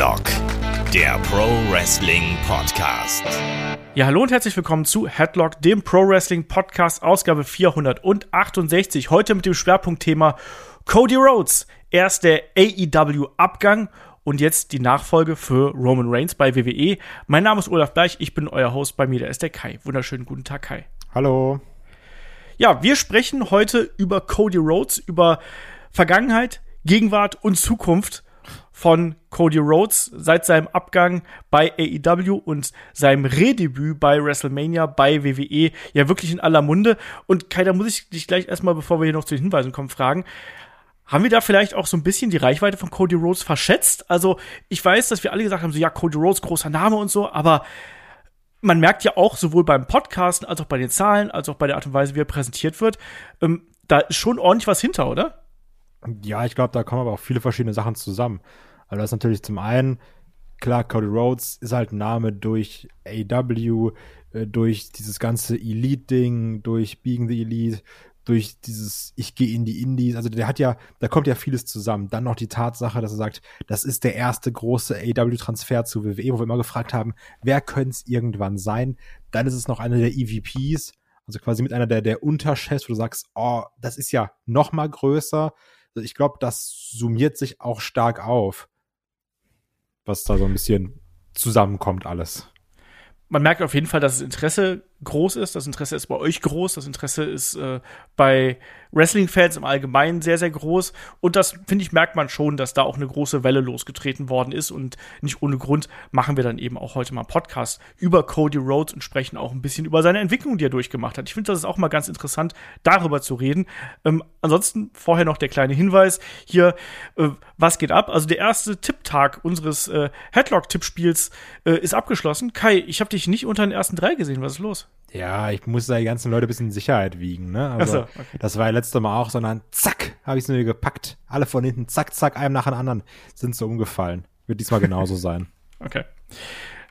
Headlock, der Pro Wrestling Podcast. Ja, hallo und herzlich willkommen zu Headlock, dem Pro Wrestling Podcast, Ausgabe 468. Heute mit dem Schwerpunktthema Cody Rhodes. Erst der AEW-Abgang und jetzt die Nachfolge für Roman Reigns bei WWE. Mein Name ist Olaf Bleich, ich bin euer Host. Bei mir, der ist der Kai. Wunderschönen guten Tag, Kai. Hallo. Ja, wir sprechen heute über Cody Rhodes, über Vergangenheit, Gegenwart und Zukunft von Cody Rhodes seit seinem Abgang bei AEW und seinem Redebüt bei WrestleMania bei WWE ja wirklich in aller Munde. Und Kai, da muss ich dich gleich erstmal, bevor wir hier noch zu den Hinweisen kommen, fragen. Haben wir da vielleicht auch so ein bisschen die Reichweite von Cody Rhodes verschätzt? Also, ich weiß, dass wir alle gesagt haben, so, ja, Cody Rhodes, großer Name und so, aber man merkt ja auch sowohl beim Podcasten als auch bei den Zahlen, als auch bei der Art und Weise, wie er präsentiert wird, ähm, da ist schon ordentlich was hinter, oder? Ja, ich glaube, da kommen aber auch viele verschiedene Sachen zusammen. Also das ist natürlich zum einen, klar, Cody Rhodes ist halt ein Name durch AW, äh, durch dieses ganze Elite-Ding, durch Being the Elite, durch dieses Ich gehe in die Indies. Also der hat ja, da kommt ja vieles zusammen. Dann noch die Tatsache, dass er sagt, das ist der erste große AW-Transfer zu WWE, wo wir immer gefragt haben, wer könnte es irgendwann sein? Dann ist es noch einer der EVPs, also quasi mit einer der, der Unterchefs, wo du sagst, oh, das ist ja noch mal größer. Also ich glaube, das summiert sich auch stark auf was da so ein bisschen zusammenkommt alles. Man merkt auf jeden Fall, dass das Interesse groß ist. Das Interesse ist bei euch groß. Das Interesse ist äh, bei Wrestling-Fans im Allgemeinen sehr, sehr groß. Und das, finde ich, merkt man schon, dass da auch eine große Welle losgetreten worden ist. Und nicht ohne Grund machen wir dann eben auch heute mal einen Podcast über Cody Rhodes und sprechen auch ein bisschen über seine Entwicklung, die er durchgemacht hat. Ich finde, das ist auch mal ganz interessant, darüber zu reden. Ähm, ansonsten vorher noch der kleine Hinweis hier, äh, was geht ab? Also der erste Tipptag unseres äh, Headlock-Tippspiels äh, ist abgeschlossen. Kai, ich habe dich nicht unter den ersten drei gesehen. Was ist los? Ja, ich muss da die ganzen Leute ein bisschen in Sicherheit wiegen, ne? Also, so, okay. das war ja letzte Mal auch, sondern zack, habe ich es nur gepackt. Alle von hinten, zack, zack, einem nach dem anderen sind so umgefallen. Wird diesmal genauso sein. Okay.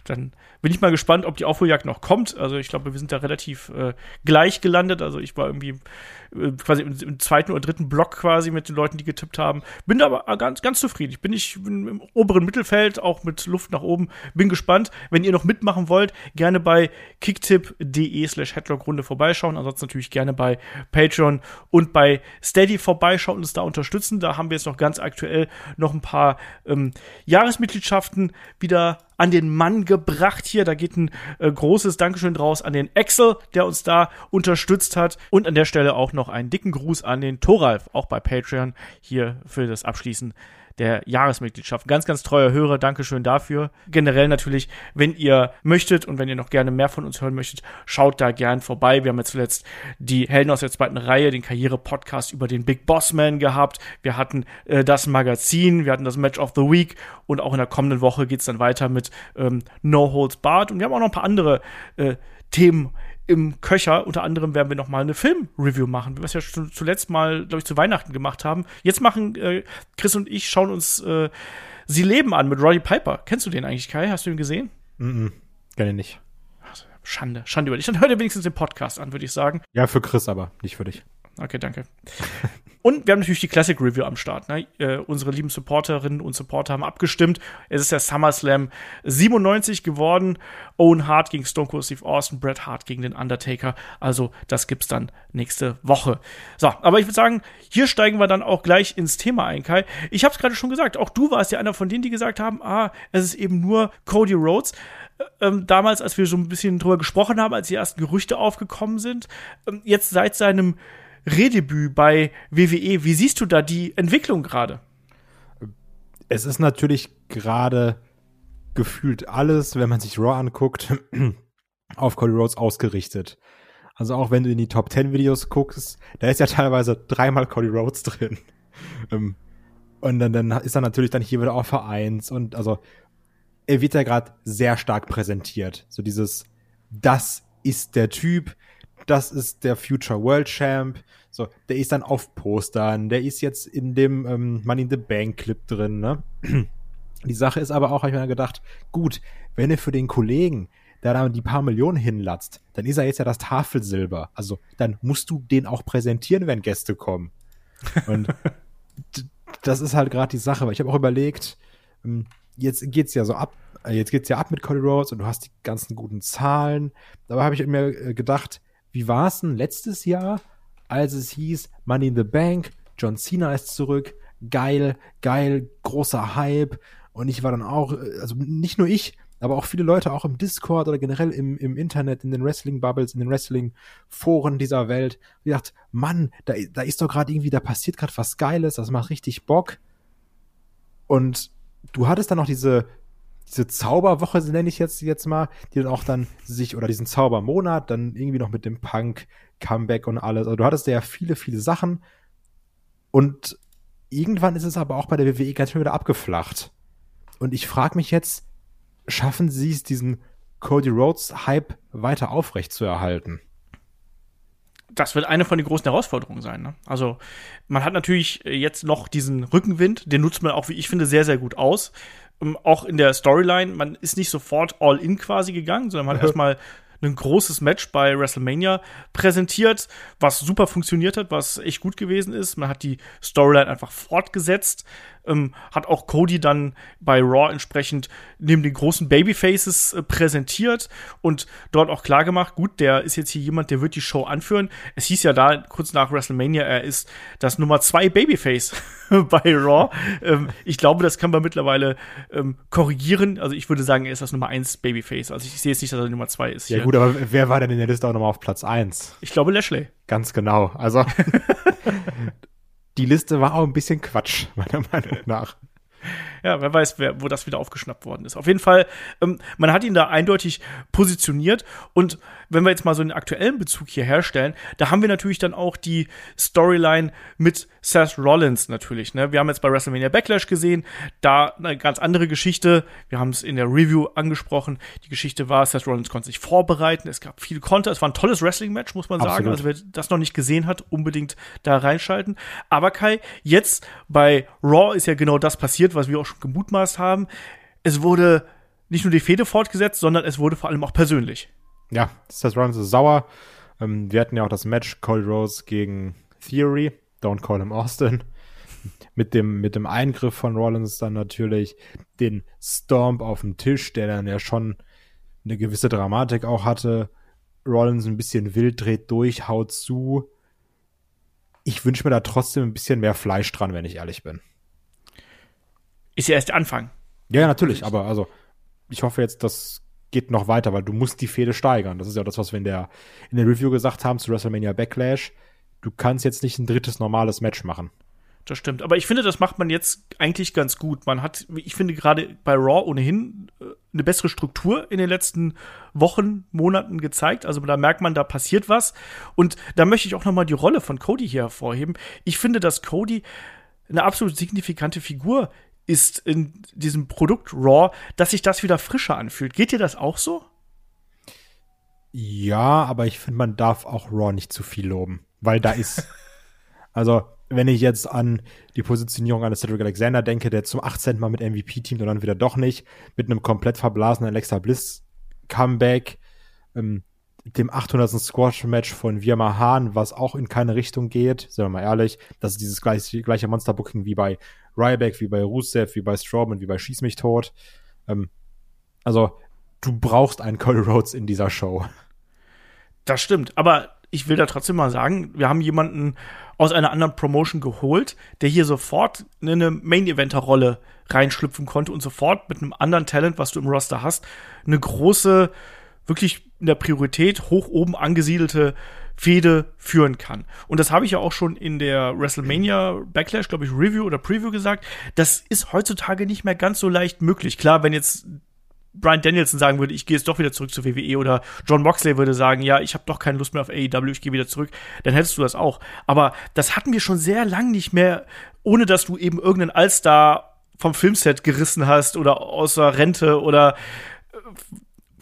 Dann bin ich mal gespannt, ob die Aufholjagd noch kommt. Also ich glaube, wir sind da relativ äh, gleich gelandet. Also ich war irgendwie äh, quasi im, im, zweiten oder dritten Block quasi mit den Leuten, die getippt haben. Bin da aber ganz, ganz zufrieden. Ich bin, ich bin im oberen Mittelfeld, auch mit Luft nach oben. Bin gespannt. Wenn ihr noch mitmachen wollt, gerne bei kicktip.de slash headlockrunde vorbeischauen. Ansonsten natürlich gerne bei Patreon und bei Steady vorbeischauen und uns da unterstützen. Da haben wir jetzt noch ganz aktuell noch ein paar ähm, Jahresmitgliedschaften wieder an den Mann gebracht hier. Da geht ein äh, großes Dankeschön draus an den Excel, der uns da unterstützt hat. Und an der Stelle auch noch einen dicken Gruß an den Thoralf, auch bei Patreon, hier für das Abschließen der Jahresmitgliedschaft. Ganz, ganz treuer Hörer, Dankeschön dafür. Generell natürlich, wenn ihr möchtet und wenn ihr noch gerne mehr von uns hören möchtet, schaut da gern vorbei. Wir haben jetzt zuletzt die Helden aus der zweiten Reihe, den Karriere-Podcast über den Big Boss Man gehabt. Wir hatten äh, das Magazin, wir hatten das Match of the Week und auch in der kommenden Woche geht es dann weiter mit ähm, No Holds Barred und wir haben auch noch ein paar andere äh, Themen im Köcher. Unter anderem werden wir noch mal eine Filmreview machen, wie wir es ja zuletzt mal, glaube ich, zu Weihnachten gemacht haben. Jetzt machen äh, Chris und ich schauen uns äh, Sie leben an mit Roddy Piper. Kennst du den eigentlich, Kai? Hast du ihn gesehen? Mm, -mm. Kenne nicht. Schande, Schande über dich. Dann hör dir wenigstens den Podcast an, würde ich sagen. Ja, für Chris aber, nicht für dich. Okay, danke. Und wir haben natürlich die Classic Review am Start. Ne? Äh, unsere lieben Supporterinnen und Supporter haben abgestimmt. Es ist der SummerSlam 97 geworden. Owen Hart gegen Stone Cold Steve Austin, Bret Hart gegen den Undertaker. Also das gibt's dann nächste Woche. So, aber ich würde sagen, hier steigen wir dann auch gleich ins Thema ein, Kai. Ich habe es gerade schon gesagt. Auch du warst ja einer von denen, die gesagt haben, ah, es ist eben nur Cody Rhodes äh, ähm, damals, als wir so ein bisschen drüber gesprochen haben, als die ersten Gerüchte aufgekommen sind. Ähm, jetzt seit seinem Redebüt bei WWE. Wie siehst du da die Entwicklung gerade? Es ist natürlich gerade gefühlt alles, wenn man sich Raw anguckt, auf Cody Rhodes ausgerichtet. Also auch wenn du in die Top 10 Videos guckst, da ist ja teilweise dreimal Cody Rhodes drin. Ähm, und dann, dann ist er natürlich dann hier wieder auf Vereins und also er wird ja gerade sehr stark präsentiert. So dieses, das ist der Typ, das ist der Future World Champ. So, der ist dann auf Postern, der ist jetzt in dem ähm, Money in the Bank Clip drin, ne? Die Sache ist aber auch, habe ich mir gedacht, gut, wenn er für den Kollegen da die paar Millionen hinlatzt, dann ist er jetzt ja das Tafelsilber. Also dann musst du den auch präsentieren, wenn Gäste kommen. Und das ist halt gerade die Sache, weil ich habe auch überlegt, ähm, jetzt geht's ja so ab, äh, jetzt geht's ja ab mit Cody Rhodes und du hast die ganzen guten Zahlen. Dabei habe ich mir äh, gedacht, wie war's denn letztes Jahr, als es hieß Money in the Bank, John Cena ist zurück, geil, geil, großer Hype. Und ich war dann auch, äh, also nicht nur ich, aber auch viele Leute auch im Discord oder generell im, im Internet, in den Wrestling-Bubbles, in den Wrestling-Foren dieser Welt, die dachte, Mann, da, da ist doch gerade irgendwie, da passiert gerade was Geiles, das macht richtig Bock. Und du hattest dann noch diese, diese Zauberwoche, nenne ich jetzt, jetzt mal, die dann auch dann sich, oder diesen Zaubermonat, dann irgendwie noch mit dem Punk, Comeback und alles. Also du hattest ja viele, viele Sachen. Und irgendwann ist es aber auch bei der WWE ganz schön wieder abgeflacht. Und ich frage mich jetzt, schaffen sie es, diesen Cody Rhodes-Hype weiter aufrecht zu erhalten? das wird eine von den großen Herausforderungen sein. Ne? Also man hat natürlich jetzt noch diesen Rückenwind, den nutzt man auch, wie ich finde, sehr, sehr gut aus. Ähm, auch in der Storyline, man ist nicht sofort all in quasi gegangen, sondern man hat erstmal ein großes Match bei WrestleMania präsentiert, was super funktioniert hat, was echt gut gewesen ist. Man hat die Storyline einfach fortgesetzt ähm, hat auch Cody dann bei Raw entsprechend neben den großen Babyfaces äh, präsentiert und dort auch klar gemacht, gut, der ist jetzt hier jemand, der wird die Show anführen. Es hieß ja da kurz nach WrestleMania, er ist das Nummer zwei Babyface bei Raw. Ähm, ich glaube, das kann man mittlerweile ähm, korrigieren. Also ich würde sagen, er ist das Nummer eins Babyface. Also ich sehe jetzt nicht, dass er Nummer zwei ist. Ja gut, aber wer war denn in der Liste auch nochmal auf Platz eins? Ich glaube Lashley. Ganz genau. Also die Liste war auch ein bisschen Quatsch, meiner Meinung nach. Ja, wer weiß, wer, wo das wieder aufgeschnappt worden ist. Auf jeden Fall, ähm, man hat ihn da eindeutig positioniert. Und wenn wir jetzt mal so einen aktuellen Bezug hier herstellen, da haben wir natürlich dann auch die Storyline mit Seth Rollins natürlich. Ne? Wir haben jetzt bei WrestleMania Backlash gesehen, da eine ganz andere Geschichte. Wir haben es in der Review angesprochen. Die Geschichte war, Seth Rollins konnte sich vorbereiten. Es gab viel Konter. Es war ein tolles Wrestling-Match, muss man sagen. Also wer das noch nicht gesehen hat, unbedingt da reinschalten. Aber Kai, jetzt bei Raw ist ja genau das passiert, was wir auch schon gemutmaßt haben. Es wurde nicht nur die Fehde fortgesetzt, sondern es wurde vor allem auch persönlich. Ja, Seth Rollins ist sauer. Ähm, wir hatten ja auch das Match Cole Rose gegen Theory. Don't call him Austin. Mit dem, mit dem Eingriff von Rollins dann natürlich den Stomp auf dem Tisch, der dann ja schon eine gewisse Dramatik auch hatte. Rollins ein bisschen wild dreht durch, haut zu. Ich wünsche mir da trotzdem ein bisschen mehr Fleisch dran, wenn ich ehrlich bin. Ist ja erst der Anfang. Ja, natürlich, aber also ich hoffe jetzt, das geht noch weiter, weil du musst die Fehde steigern. Das ist ja das, was wir in der, in der Review gesagt haben zu WrestleMania Backlash. Du kannst jetzt nicht ein drittes normales Match machen. Das stimmt. Aber ich finde, das macht man jetzt eigentlich ganz gut. Man hat, ich finde, gerade bei Raw ohnehin äh, eine bessere Struktur in den letzten Wochen, Monaten gezeigt. Also da merkt man, da passiert was. Und da möchte ich auch noch mal die Rolle von Cody hier hervorheben. Ich finde, dass Cody eine absolut signifikante Figur ist in diesem Produkt Raw, dass sich das wieder frischer anfühlt. Geht dir das auch so? Ja, aber ich finde, man darf auch Raw nicht zu viel loben, weil da ist, also wenn ich jetzt an die Positionierung eines Cedric Alexander denke, der zum 18. Mal mit MVP teamt und dann wieder doch nicht, mit einem komplett verblasenen Alexa Bliss Comeback, ähm, dem 800. Squash-Match von Virma Hahn, was auch in keine Richtung geht, sind wir mal ehrlich, das ist dieses gleiche, gleiche Monster-Booking wie bei Ryback, wie bei Rusev, wie bei Strowman, wie bei Schieß mich tot. Ähm, also, du brauchst einen Cody Rhodes in dieser Show. Das stimmt, aber ich will da trotzdem mal sagen, wir haben jemanden aus einer anderen Promotion geholt, der hier sofort in eine Main-Eventer-Rolle reinschlüpfen konnte und sofort mit einem anderen Talent, was du im Roster hast, eine große, wirklich in der Priorität hoch oben angesiedelte Fehde führen kann. Und das habe ich ja auch schon in der WrestleMania Backlash, glaube ich, Review oder Preview gesagt. Das ist heutzutage nicht mehr ganz so leicht möglich. Klar, wenn jetzt Brian Danielson sagen würde, ich gehe jetzt doch wieder zurück zur WWE oder John Moxley würde sagen, ja, ich habe doch keine Lust mehr auf AEW, ich gehe wieder zurück, dann hättest du das auch. Aber das hatten wir schon sehr lang nicht mehr, ohne dass du eben irgendeinen Allstar vom Filmset gerissen hast oder außer Rente oder äh,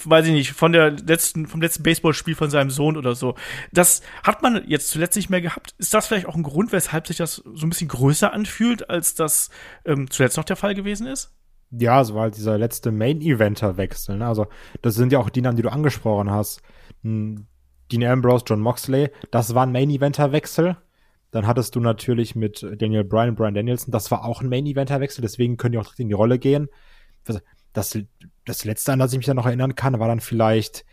weiß ich nicht, von der letzten, vom letzten Baseballspiel von seinem Sohn oder so. Das hat man jetzt zuletzt nicht mehr gehabt. Ist das vielleicht auch ein Grund, weshalb sich das so ein bisschen größer anfühlt, als das ähm, zuletzt noch der Fall gewesen ist? Ja, so war halt dieser letzte Main-Eventer-Wechsel. Ne? Also, das sind ja auch die Namen, die du angesprochen hast. Hm, Dean Ambrose, John Moxley, das war ein Main-Eventer-Wechsel. Dann hattest du natürlich mit Daniel Bryan Brian Danielson, das war auch ein Main-Eventer-Wechsel, deswegen können die auch direkt in die Rolle gehen. das, das letzte, an das ich mich dann noch erinnern kann, war dann vielleicht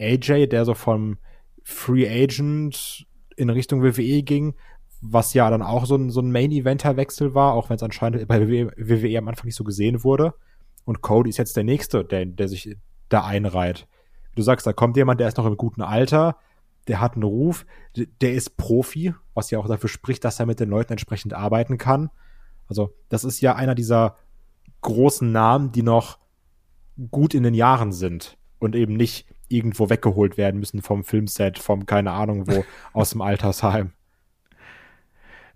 AJ, der so vom Free Agent in Richtung WWE ging, was ja dann auch so ein, so ein Main-Eventer-Wechsel war, auch wenn es anscheinend bei WWE am Anfang nicht so gesehen wurde. Und Cody ist jetzt der Nächste, der, der sich da einreiht. Du sagst, da kommt jemand, der ist noch im guten Alter, der hat einen Ruf, der ist Profi, was ja auch dafür spricht, dass er mit den Leuten entsprechend arbeiten kann. Also, das ist ja einer dieser großen Namen, die noch gut in den Jahren sind und eben nicht irgendwo weggeholt werden müssen vom Filmset, vom keine Ahnung wo, aus dem Altersheim.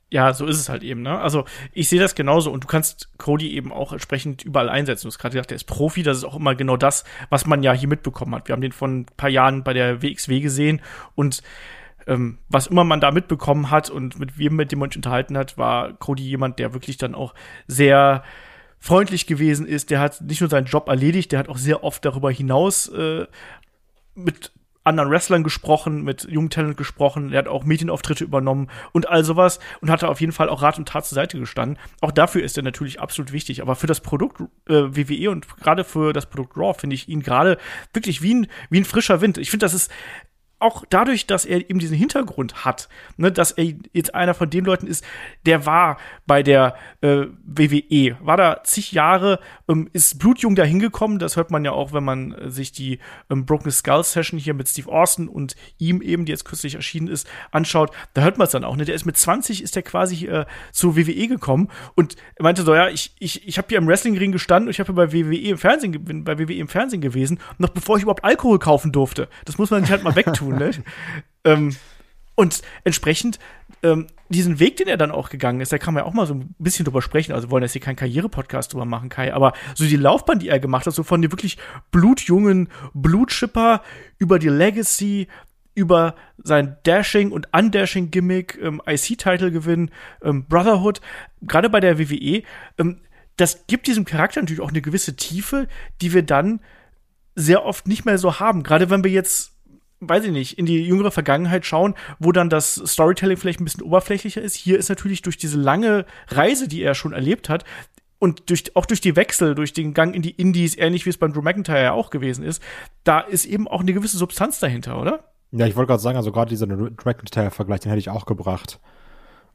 Ja, so ist es halt eben, ne? Also ich sehe das genauso und du kannst Cody eben auch entsprechend überall einsetzen. Du hast gerade gesagt, der ist Profi, das ist auch immer genau das, was man ja hier mitbekommen hat. Wir haben den vor ein paar Jahren bei der WXW gesehen und ähm, was immer man da mitbekommen hat und mit wem mit dem man sich unterhalten hat, war Cody jemand, der wirklich dann auch sehr freundlich gewesen ist. Der hat nicht nur seinen Job erledigt, der hat auch sehr oft darüber hinaus äh, mit anderen Wrestlern gesprochen, mit jungen Talent gesprochen, er hat auch Medienauftritte übernommen und all sowas und hat auf jeden Fall auch Rat und Tat zur Seite gestanden. Auch dafür ist er natürlich absolut wichtig. Aber für das Produkt äh, WWE und gerade für das Produkt Raw finde ich ihn gerade wirklich wie ein, wie ein frischer Wind. Ich finde, das ist auch dadurch, dass er eben diesen Hintergrund hat, ne, dass er jetzt einer von den Leuten ist, der war bei der äh, WWE, war da zig Jahre, ähm, ist blutjung da hingekommen. Das hört man ja auch, wenn man äh, sich die ähm, Broken Skull Session hier mit Steve Austin und ihm eben, die jetzt kürzlich erschienen ist, anschaut. Da hört man es dann auch. Ne? Der ist mit 20 ist der quasi äh, zur WWE gekommen und er meinte so, ja, ich ich ich habe hier im Wrestlingring gestanden und ich habe bei WWE im Fernsehen bin bei WWE im Fernsehen gewesen, noch bevor ich überhaupt Alkohol kaufen durfte. Das muss man sich halt mal wegtun tun, ne? ähm, und entsprechend ähm, diesen Weg, den er dann auch gegangen ist, da kann man ja auch mal so ein bisschen drüber sprechen. Also wir wollen jetzt hier keinen Karriere-Podcast drüber machen, Kai, aber so die Laufbahn, die er gemacht hat, so von dem wirklich blutjungen Blutschipper über die Legacy, über sein Dashing und Undashing-Gimmick, ähm, IC-Title-Gewinn, ähm, Brotherhood, gerade bei der WWE, ähm, das gibt diesem Charakter natürlich auch eine gewisse Tiefe, die wir dann sehr oft nicht mehr so haben. Gerade wenn wir jetzt weiß ich nicht, in die jüngere Vergangenheit schauen, wo dann das Storytelling vielleicht ein bisschen oberflächlicher ist. Hier ist natürlich durch diese lange Reise, die er schon erlebt hat, und durch, auch durch die Wechsel, durch den Gang in die Indies, ähnlich wie es beim Drew McIntyre ja auch gewesen ist, da ist eben auch eine gewisse Substanz dahinter, oder? Ja, ich wollte gerade sagen, also gerade dieser Drew McIntyre-Vergleich, den hätte ich auch gebracht.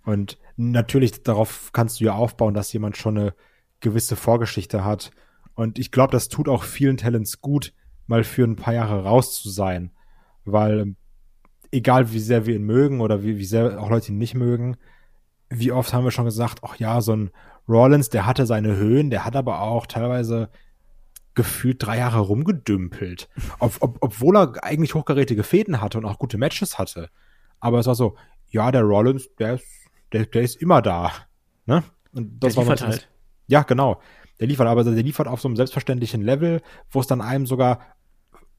Und natürlich, darauf kannst du ja aufbauen, dass jemand schon eine gewisse Vorgeschichte hat. Und ich glaube, das tut auch vielen Talents gut, mal für ein paar Jahre raus zu sein weil ähm, egal wie sehr wir ihn mögen oder wie, wie sehr auch Leute ihn nicht mögen, wie oft haben wir schon gesagt, ach ja, so ein Rollins, der hatte seine Höhen, der hat aber auch teilweise gefühlt drei Jahre rumgedümpelt. Ob, ob, obwohl er eigentlich hochgerätige Fäden hatte und auch gute Matches hatte. Aber es war so, ja, der Rollins, der ist, der, der ist immer da. Ne? Und das der war liefert halt. Ja, genau. Der liefert, aber der liefert auf so einem selbstverständlichen Level, wo es dann einem sogar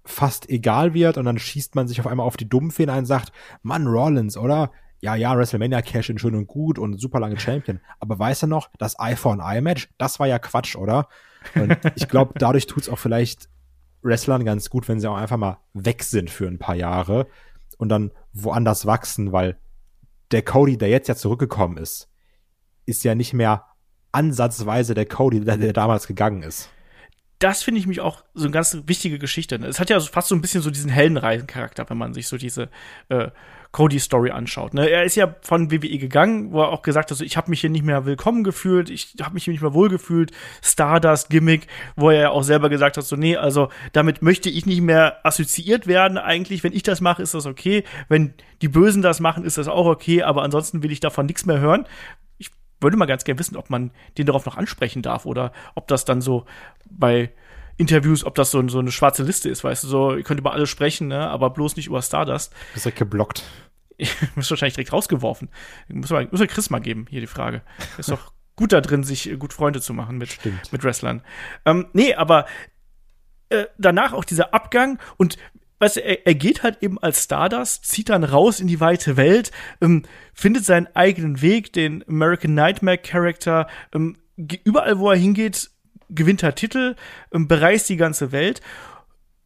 fast egal wird und dann schießt man sich auf einmal auf die Dummfeen ein und sagt, Mann, Rollins, oder? Ja, ja, WrestleMania Cash in schön und gut und super lange Champion. Aber weiß er noch, das Eye for an Eye Match, das war ja Quatsch, oder? Und ich glaube, dadurch tut's auch vielleicht Wrestlern ganz gut, wenn sie auch einfach mal weg sind für ein paar Jahre und dann woanders wachsen, weil der Cody, der jetzt ja zurückgekommen ist, ist ja nicht mehr ansatzweise der Cody, der, der damals gegangen ist das finde ich mich auch so eine ganz wichtige Geschichte. Es hat ja fast so ein bisschen so diesen Heldenreisencharakter, wenn man sich so diese äh, Cody-Story anschaut. Ne? Er ist ja von WWE gegangen, wo er auch gesagt hat, so, ich habe mich hier nicht mehr willkommen gefühlt, ich habe mich hier nicht mehr wohl gefühlt. Stardust-Gimmick, wo er ja auch selber gesagt hat, so, nee, also damit möchte ich nicht mehr assoziiert werden eigentlich. Wenn ich das mache, ist das okay. Wenn die Bösen das machen, ist das auch okay, aber ansonsten will ich davon nichts mehr hören würde mal ganz gerne wissen, ob man den darauf noch ansprechen darf oder ob das dann so bei Interviews, ob das so, so eine schwarze Liste ist, weißt du, so, ihr könnt über alles sprechen, ne, aber bloß nicht über Stardust. Ist er geblockt. Ich muss wahrscheinlich direkt rausgeworfen. Muss man, muss man Chris mal geben, hier die Frage. Ist doch gut da drin, sich gut Freunde zu machen mit, mit Wrestlern. Ähm, nee, aber äh, danach auch dieser Abgang und weißt du, er, er geht halt eben als Stardust, zieht dann raus in die weite Welt, ähm, findet seinen eigenen Weg, den American Nightmare Character, ähm, überall wo er hingeht, gewinnt er Titel, ähm, bereist die ganze Welt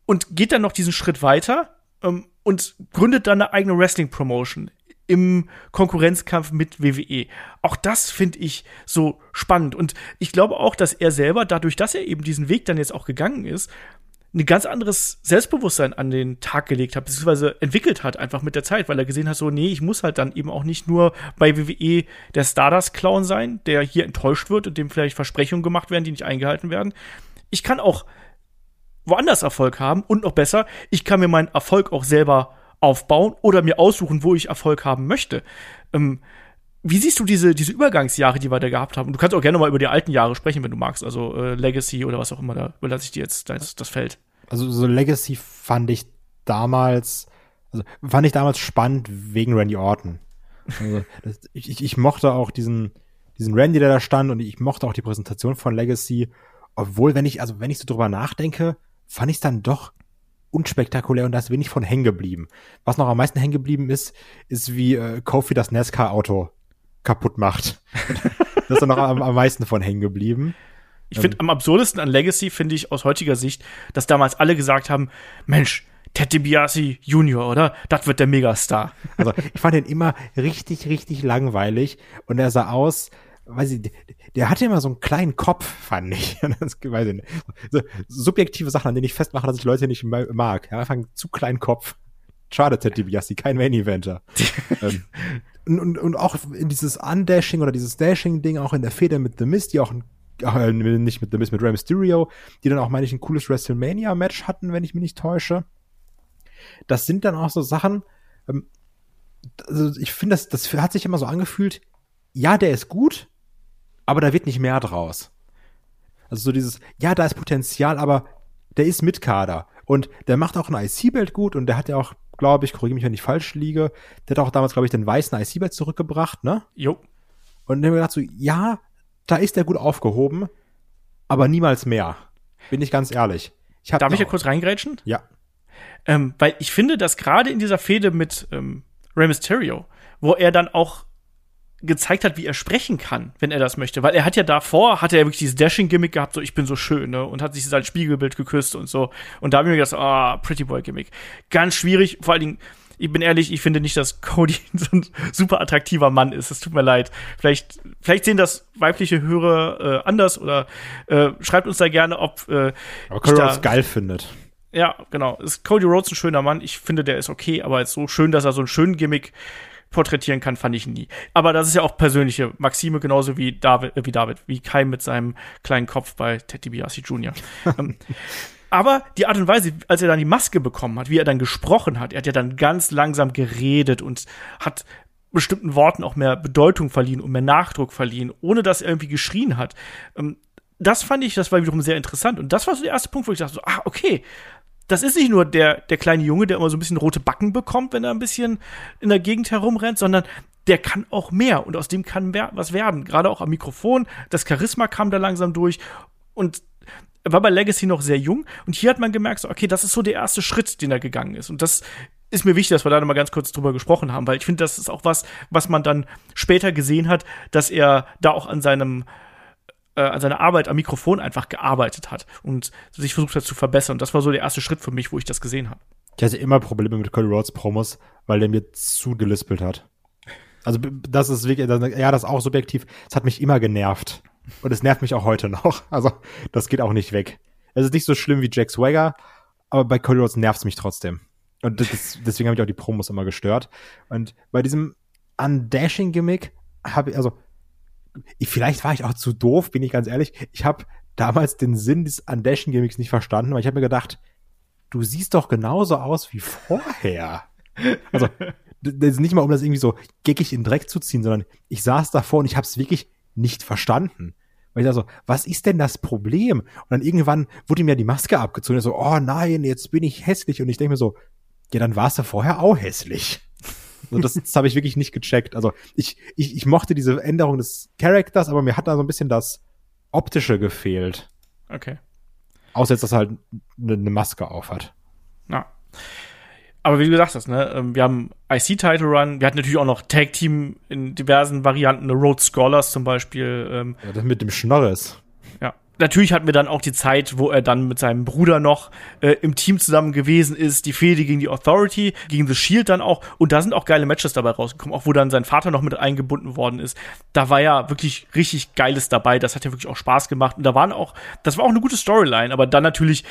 und geht dann noch diesen Schritt weiter ähm, und gründet dann eine eigene Wrestling Promotion im Konkurrenzkampf mit WWE. Auch das finde ich so spannend. Und ich glaube auch, dass er selber, dadurch, dass er eben diesen Weg dann jetzt auch gegangen ist, ein ganz anderes Selbstbewusstsein an den Tag gelegt hat, beziehungsweise entwickelt hat, einfach mit der Zeit, weil er gesehen hat, so, nee, ich muss halt dann eben auch nicht nur bei WWE der Stardust-Clown sein, der hier enttäuscht wird und dem vielleicht Versprechungen gemacht werden, die nicht eingehalten werden. Ich kann auch woanders Erfolg haben und noch besser, ich kann mir meinen Erfolg auch selber aufbauen oder mir aussuchen, wo ich Erfolg haben möchte. Ähm, wie siehst du diese, diese Übergangsjahre, die wir da gehabt haben? Du kannst auch gerne mal über die alten Jahre sprechen, wenn du magst, also äh, Legacy oder was auch immer, da überlasse ich dir jetzt das, das Feld. Also so Legacy fand ich damals, also fand ich damals spannend wegen Randy Orton. Also, das, ich, ich mochte auch diesen, diesen Randy, der da stand, und ich mochte auch die Präsentation von Legacy. Obwohl, wenn ich, also wenn ich so drüber nachdenke, fand ich es dann doch unspektakulär und da ist wenig von hängen geblieben. Was noch am meisten hängen geblieben ist, ist wie äh, Kofi das NASCAR-Auto kaputt macht. das ist noch am, am meisten von hängen geblieben. Ich finde, am absurdesten an Legacy finde ich aus heutiger Sicht, dass damals alle gesagt haben, Mensch, Ted DiBiase Junior, oder? Das wird der Megastar. Also ich fand ihn immer richtig, richtig langweilig und er sah aus, weiß ich, der hatte immer so einen kleinen Kopf, fand ich. Das, weiß ich nicht. So, subjektive Sachen, an denen ich festmache, dass ich Leute nicht mag. Ja, einfach einen zu kleinen Kopf. Schade, Ted DiBiase, kein Main-Eventer. ähm, und, und auch in dieses Undashing oder dieses Dashing-Ding, auch in der Feder mit The Mist, die auch ein äh, nicht mit The Mist, mit Rey Mysterio, die dann auch, meine ich, ein cooles WrestleMania-Match hatten, wenn ich mich nicht täusche. Das sind dann auch so Sachen, ähm, also ich finde, das, das hat sich immer so angefühlt, ja, der ist gut, aber da wird nicht mehr draus. Also so dieses, ja, da ist Potenzial, aber der ist mit Kader. Und der macht auch ein IC-Belt gut und der hat ja auch, glaube ich, korrigiere mich, wenn ich falsch liege, der hat auch damals, glaube ich, den weißen IC-Belt zurückgebracht, ne? Jo. Und dann haben wir gedacht so, ja, da ist der gut aufgehoben, aber niemals mehr. Bin ich ganz ehrlich. Ich Darf ich hier kurz reingrätschen? Ja. Ähm, weil ich finde, dass gerade in dieser Fehde mit ähm, Rey Mysterio, wo er dann auch gezeigt hat, wie er sprechen kann, wenn er das möchte. Weil er hat ja davor, hat er ja wirklich dieses Dashing-Gimmick gehabt, so ich bin so schön, ne? Und hat sich sein Spiegelbild geküsst und so. Und da habe ich mir gedacht, ah, Pretty Boy-Gimmick. Ganz schwierig, vor allen Dingen, ich bin ehrlich, ich finde nicht, dass Cody so ein super attraktiver Mann ist. Es tut mir leid. Vielleicht, vielleicht sehen das weibliche Hörer äh, anders oder äh, schreibt uns da gerne, ob äh, Aber Cody Rhodes geil findet. Ja, genau. Ist Cody Rhodes ein schöner Mann? Ich finde, der ist okay, aber jetzt so schön, dass er so einen schönen Gimmick porträtieren kann, fand ich nie. Aber das ist ja auch persönliche Maxime, genauso wie David, äh, wie David, wie Kai mit seinem kleinen Kopf bei Teddy DiBiase Jr. ähm, aber die Art und Weise, als er dann die Maske bekommen hat, wie er dann gesprochen hat, er hat ja dann ganz langsam geredet und hat bestimmten Worten auch mehr Bedeutung verliehen und mehr Nachdruck verliehen, ohne dass er irgendwie geschrien hat. Ähm, das fand ich, das war wiederum sehr interessant. Und das war so der erste Punkt, wo ich dachte, so, ah, okay, das ist nicht nur der, der kleine Junge, der immer so ein bisschen rote Backen bekommt, wenn er ein bisschen in der Gegend herumrennt, sondern der kann auch mehr und aus dem kann was werden. Gerade auch am Mikrofon, das Charisma kam da langsam durch und er war bei Legacy noch sehr jung und hier hat man gemerkt, so, okay, das ist so der erste Schritt, den er gegangen ist. Und das ist mir wichtig, dass wir da noch mal ganz kurz drüber gesprochen haben, weil ich finde, das ist auch was, was man dann später gesehen hat, dass er da auch an seinem äh, an seiner Arbeit am Mikrofon einfach gearbeitet hat und sich versucht hat zu verbessern. Das war so der erste Schritt für mich, wo ich das gesehen habe. Ich hatte immer Probleme mit Cody Rhodes Promos, weil der mir zu gelispelt hat. Also das ist wirklich, ja, das ist auch subjektiv. Es hat mich immer genervt. Und es nervt mich auch heute noch. Also, das geht auch nicht weg. Es ist nicht so schlimm wie Jack Swagger, aber bei Cody Rhodes nervt es mich trotzdem. Und das, deswegen habe ich auch die Promos immer gestört. Und bei diesem Undashing-Gimmick habe ich, also, ich, vielleicht war ich auch zu doof, bin ich ganz ehrlich. Ich habe damals den Sinn des Undashing-Gimmicks nicht verstanden, weil ich habe mir gedacht, du siehst doch genauso aus wie vorher. Also, das ist nicht mal, um das irgendwie so geckig in den Dreck zu ziehen, sondern ich saß davor und ich habe es wirklich nicht verstanden. Weil ich da so, was ist denn das Problem? Und dann irgendwann wurde mir die Maske abgezogen. so, oh nein, jetzt bin ich hässlich. Und ich denke mir so, ja, dann warst du vorher auch hässlich. Und das, das habe ich wirklich nicht gecheckt. Also ich, ich, ich mochte diese Änderung des Charakters, aber mir hat da so ein bisschen das Optische gefehlt. Okay. Außer jetzt, dass er halt eine, eine Maske aufhat. Na aber wie du gesagt hast, ne, ähm, wir haben IC-Title Run, wir hatten natürlich auch noch Tag Team in diversen Varianten, Road Scholars zum Beispiel. Ähm, ja, das mit dem Schnorres. Ja. natürlich hatten wir dann auch die Zeit, wo er dann mit seinem Bruder noch äh, im Team zusammen gewesen ist, die Fehde gegen die Authority, gegen The Shield dann auch. Und da sind auch geile Matches dabei rausgekommen, auch wo dann sein Vater noch mit eingebunden worden ist. Da war ja wirklich richtig Geiles dabei. Das hat ja wirklich auch Spaß gemacht. Und da waren auch, das war auch eine gute Storyline, aber dann natürlich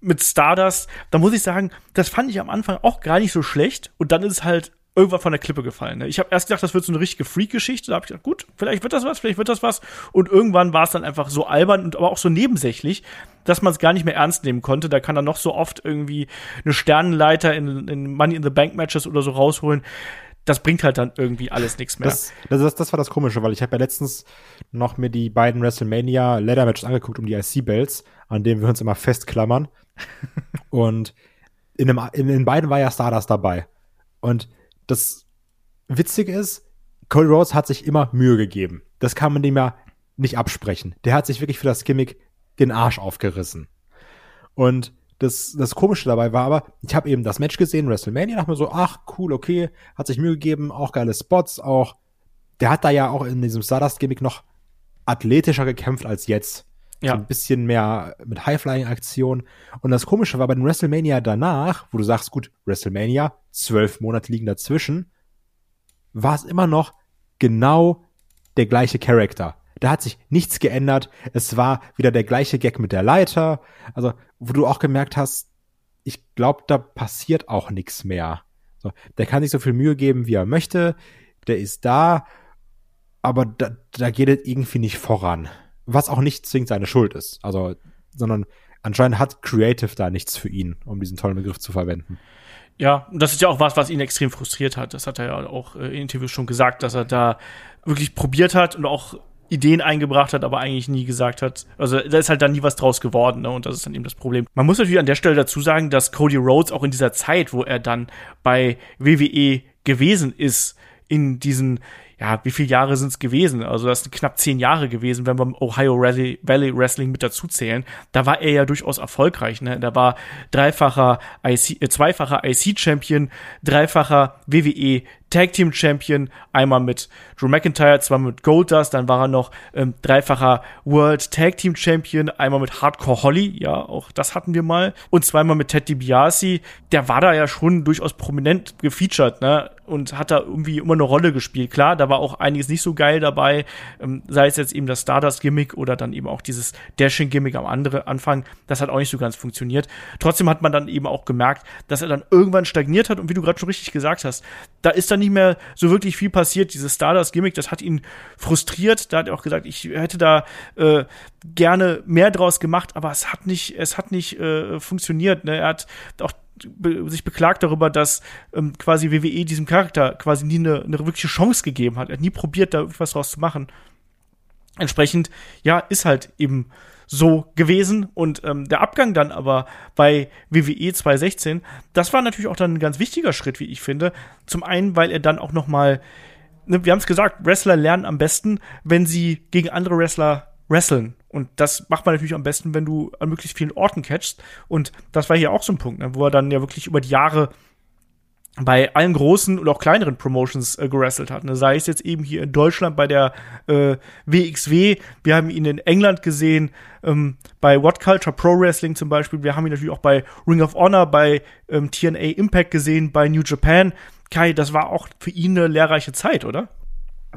mit Stardust, da muss ich sagen, das fand ich am Anfang auch gar nicht so schlecht. Und dann ist es halt irgendwann von der Klippe gefallen. Ne? Ich habe erst gedacht, das wird so eine richtige Freak-Geschichte. Da habe ich gedacht, gut, vielleicht wird das was, vielleicht wird das was. Und irgendwann war es dann einfach so albern und aber auch so nebensächlich, dass man es gar nicht mehr ernst nehmen konnte. Da kann er noch so oft irgendwie eine Sternenleiter in, in Money in the Bank Matches oder so rausholen. Das bringt halt dann irgendwie alles nichts mehr. Das, das, das war das Komische, weil ich habe ja letztens noch mir die beiden WrestleMania Leather Matches angeguckt um die IC-Belts, an denen wir uns immer festklammern. und in, dem, in, in beiden war ja Stardust dabei. Und das Witzige ist, Cody Rhodes hat sich immer Mühe gegeben. Das kann man dem ja nicht absprechen. Der hat sich wirklich für das Gimmick den Arsch aufgerissen. Und das, das Komische dabei war aber, ich habe eben das Match gesehen, WrestleMania, dachte mir so, ach cool, okay, hat sich Mühe gegeben, auch geile Spots, auch, der hat da ja auch in diesem Stardust-Gimmick noch athletischer gekämpft als jetzt. Ja. So ein bisschen mehr mit High-Flying-Aktion. Und das Komische war bei den WrestleMania danach, wo du sagst, gut, WrestleMania, zwölf Monate liegen dazwischen, war es immer noch genau der gleiche Charakter. Da hat sich nichts geändert. Es war wieder der gleiche Gag mit der Leiter. Also, wo du auch gemerkt hast, ich glaube, da passiert auch nichts mehr. So, der kann sich so viel Mühe geben, wie er möchte. Der ist da, aber da, da geht es irgendwie nicht voran was auch nicht zwingend seine Schuld ist. Also, sondern anscheinend hat Creative da nichts für ihn, um diesen tollen Begriff zu verwenden. Ja, das ist ja auch was, was ihn extrem frustriert hat. Das hat er ja auch äh, in Interviews schon gesagt, dass er da wirklich probiert hat und auch Ideen eingebracht hat, aber eigentlich nie gesagt hat. Also da ist halt dann nie was draus geworden, ne? Und das ist dann eben das Problem. Man muss natürlich an der Stelle dazu sagen, dass Cody Rhodes auch in dieser Zeit, wo er dann bei WWE gewesen ist, in diesen ja, wie viele Jahre sind es gewesen? Also das sind knapp zehn Jahre gewesen, wenn wir Ohio Valley, Wrestling mit dazu zählen. Da war er ja durchaus erfolgreich. Ne? Da war dreifacher IC, äh, zweifacher IC-Champion, dreifacher WWE Tag Team Champion, einmal mit Drew McIntyre, zweimal mit Goldust, dann war er noch ähm, dreifacher World Tag Team Champion, einmal mit Hardcore Holly, ja, auch das hatten wir mal, und zweimal mit Ted DiBiase. Der war da ja schon durchaus prominent gefeatured, ne? Und hat da irgendwie immer eine Rolle gespielt. Klar, da war auch einiges nicht so geil dabei, ähm, sei es jetzt eben das Stardust-Gimmick oder dann eben auch dieses Dashing-Gimmick am andere Anfang. Das hat auch nicht so ganz funktioniert. Trotzdem hat man dann eben auch gemerkt, dass er dann irgendwann stagniert hat und wie du gerade schon richtig gesagt hast, da ist dann nicht mehr so wirklich viel passiert. Dieses Stardust-Gimmick, das hat ihn frustriert. Da hat er auch gesagt, ich hätte da äh, gerne mehr draus gemacht, aber es hat nicht, es hat nicht äh, funktioniert. Ne? Er hat auch be sich beklagt darüber, dass ähm, quasi WWE diesem Charakter quasi nie eine, eine wirkliche Chance gegeben hat. Er hat nie probiert, da was draus zu machen. Entsprechend, ja, ist halt eben so gewesen. Und ähm, der Abgang dann aber bei WWE 2016, das war natürlich auch dann ein ganz wichtiger Schritt, wie ich finde. Zum einen, weil er dann auch noch mal, ne, wir haben es gesagt, Wrestler lernen am besten, wenn sie gegen andere Wrestler wresteln. Und das macht man natürlich am besten, wenn du an möglichst vielen Orten catchst. Und das war hier auch so ein Punkt, ne, wo er dann ja wirklich über die Jahre bei allen großen und auch kleineren Promotions äh, gerestelt hat. Ne? Sei es jetzt eben hier in Deutschland bei der äh, WXW, wir haben ihn in England gesehen, ähm, bei What Culture Pro Wrestling zum Beispiel, wir haben ihn natürlich auch bei Ring of Honor, bei ähm, TNA Impact gesehen, bei New Japan. Kai, das war auch für ihn eine lehrreiche Zeit, oder?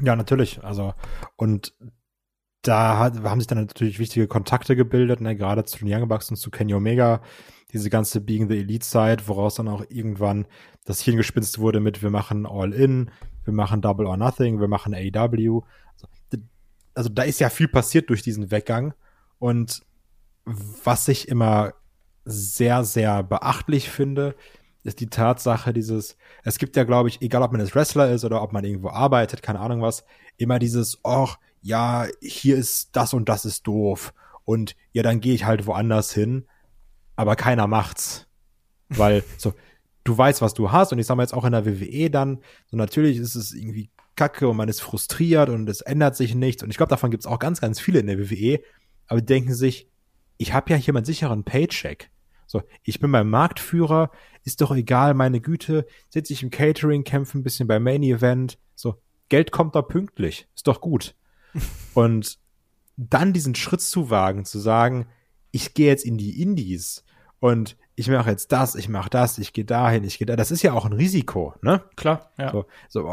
Ja, natürlich. Also, und da haben sich dann natürlich wichtige Kontakte gebildet, ne, gerade zu den Young Bucks und zu Kenny Omega diese ganze Being the Elite-Zeit, woraus dann auch irgendwann das Hirngespinst wurde mit, wir machen All-In, wir machen Double or Nothing, wir machen AEW. Also, also da ist ja viel passiert durch diesen Weggang. Und was ich immer sehr, sehr beachtlich finde, ist die Tatsache dieses, es gibt ja, glaube ich, egal ob man jetzt Wrestler ist oder ob man irgendwo arbeitet, keine Ahnung was, immer dieses, ach, ja, hier ist das und das ist doof. Und ja, dann gehe ich halt woanders hin aber keiner macht's. Weil so, du weißt, was du hast und ich sag mal jetzt auch in der WWE dann, so natürlich ist es irgendwie kacke und man ist frustriert und es ändert sich nichts und ich glaube, davon gibt's auch ganz, ganz viele in der WWE, aber die denken sich, ich habe ja hier meinen sicheren Paycheck. So, ich bin beim Marktführer, ist doch egal, meine Güte, sitze ich im Catering, kämpfe ein bisschen beim Main Event, so, Geld kommt da pünktlich, ist doch gut. und dann diesen Schritt zu wagen, zu sagen, ich gehe jetzt in die Indies und ich mache jetzt das, ich mache das, ich gehe dahin, ich gehe da. Das ist ja auch ein Risiko, ne? Klar, ja. So, so